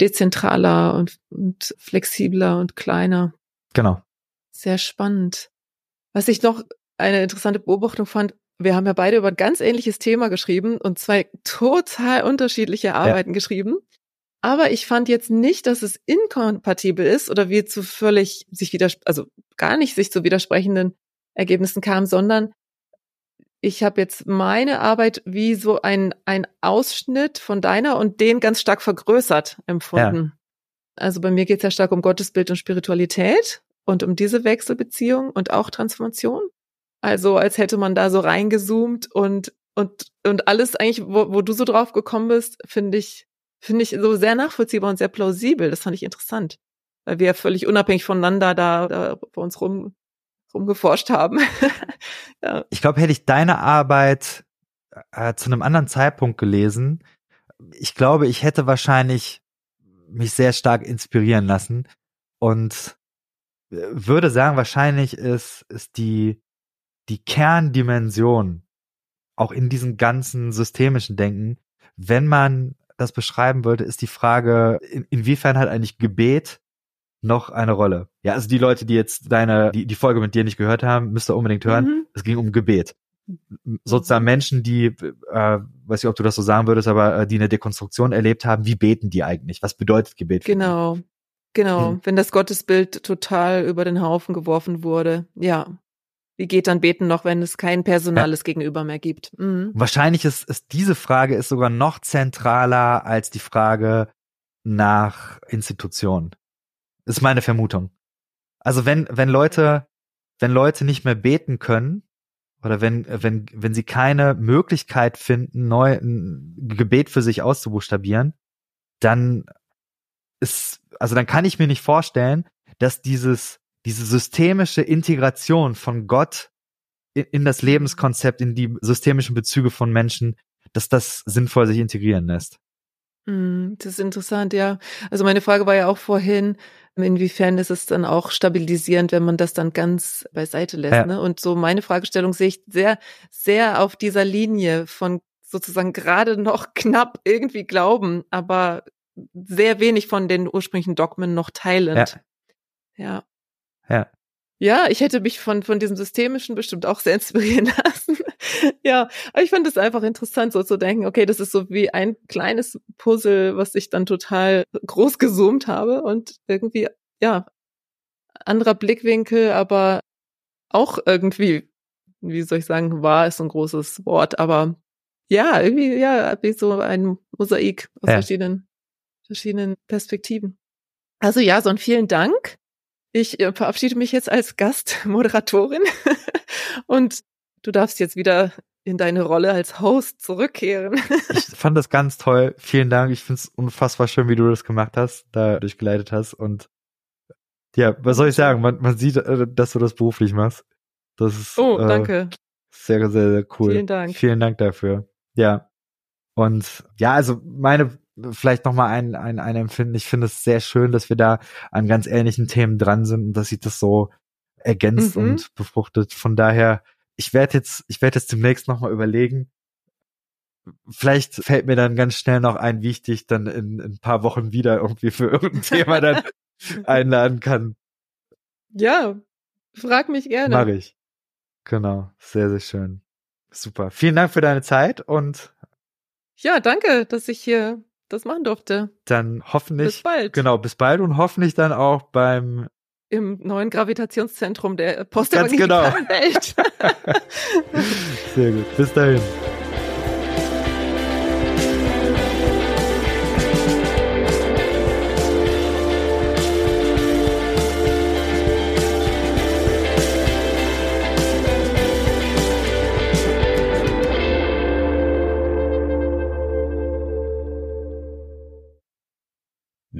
dezentraler und, und flexibler und kleiner. Genau. Sehr spannend. Was ich noch eine interessante Beobachtung fand, wir haben ja beide über ein ganz ähnliches Thema geschrieben und zwei total unterschiedliche Arbeiten ja. geschrieben. Aber ich fand jetzt nicht, dass es inkompatibel ist oder wir zu völlig sich wieder, also gar nicht sich zu widersprechenden Ergebnissen kam, sondern ich habe jetzt meine Arbeit wie so ein, ein Ausschnitt von deiner und den ganz stark vergrößert empfunden. Ja. Also bei mir geht es ja stark um Gottesbild und Spiritualität und um diese Wechselbeziehung und auch Transformation. Also als hätte man da so reingezoomt und und und alles eigentlich, wo, wo du so drauf gekommen bist, finde ich finde ich so sehr nachvollziehbar und sehr plausibel. Das fand ich interessant, weil wir völlig unabhängig voneinander da, da bei uns rum rumgeforscht haben. ja. Ich glaube, hätte ich deine Arbeit äh, zu einem anderen Zeitpunkt gelesen, ich glaube, ich hätte wahrscheinlich mich sehr stark inspirieren lassen und äh, würde sagen, wahrscheinlich ist, ist die, die Kerndimension auch in diesem ganzen systemischen Denken, wenn man das beschreiben wollte, ist die Frage, in, inwiefern hat eigentlich Gebet noch eine Rolle? Ja, also die Leute, die jetzt deine, die, die Folge mit dir nicht gehört haben, müsst ihr unbedingt hören. Mhm. Es ging um Gebet. Sozusagen Menschen, die, äh, weiß nicht, ob du das so sagen würdest, aber äh, die eine Dekonstruktion erlebt haben, wie beten die eigentlich? Was bedeutet Gebet? Genau. Genau, mhm. wenn das Gottesbild total über den Haufen geworfen wurde. Ja, wie geht dann Beten noch, wenn es kein personales ja. Gegenüber mehr gibt? Mhm. Wahrscheinlich ist, ist diese Frage ist sogar noch zentraler als die Frage nach Institutionen. Ist meine Vermutung. Also wenn, wenn Leute, wenn Leute nicht mehr beten können, oder wenn, wenn, wenn sie keine Möglichkeit finden, neu ein Gebet für sich auszubuchstabieren, dann ist, also dann kann ich mir nicht vorstellen, dass dieses diese systemische Integration von Gott in, in das Lebenskonzept, in die systemischen Bezüge von Menschen, dass das sinnvoll sich integrieren lässt. Mm, das ist interessant, ja. Also meine Frage war ja auch vorhin, inwiefern ist es dann auch stabilisierend, wenn man das dann ganz beiseite lässt. Ja. Ne? Und so meine Fragestellung sehe ich sehr, sehr auf dieser Linie von sozusagen gerade noch knapp irgendwie glauben, aber sehr wenig von den ursprünglichen Dogmen noch teilend. Ja. ja. Ja. Ja, ich hätte mich von, von diesem Systemischen bestimmt auch sehr inspirieren lassen. ja, aber ich fand es einfach interessant, so zu denken, okay, das ist so wie ein kleines Puzzle, was ich dann total groß gezoomt habe und irgendwie, ja, anderer Blickwinkel, aber auch irgendwie, wie soll ich sagen, war ist ein großes Wort, aber ja, irgendwie, ja, wie so ein Mosaik aus ja. verschiedenen, verschiedenen Perspektiven. Also ja, so ein vielen Dank. Ich äh, verabschiede mich jetzt als Gastmoderatorin und du darfst jetzt wieder in deine Rolle als Host zurückkehren. ich fand das ganz toll. Vielen Dank. Ich finde es unfassbar schön, wie du das gemacht hast, da durchgeleitet hast. Und Ja, was soll ich sagen? Man, man sieht, äh, dass du das beruflich machst. Das ist oh, äh, danke. Sehr, sehr, sehr cool. Vielen Dank. Vielen Dank dafür. Ja. Und ja, also meine, vielleicht nochmal ein, ein, ein Empfinden. Ich finde es sehr schön, dass wir da an ganz ähnlichen Themen dran sind und dass sich das so ergänzt mhm. und befruchtet. Von daher, ich werde jetzt, ich werde jetzt demnächst nochmal überlegen. Vielleicht fällt mir dann ganz schnell noch ein, wie ich dich dann in, in ein paar Wochen wieder irgendwie für irgendein Thema dann einladen kann. Ja, frag mich gerne. Mach ich. Genau, sehr, sehr schön. Super. Vielen Dank für deine Zeit und ja, danke, dass ich hier das machen durfte. Dann hoffentlich. Bis bald. Genau, bis bald und hoffentlich dann auch beim im neuen Gravitationszentrum der postevangelikalen genau. Welt. Sehr gut. Bis dahin.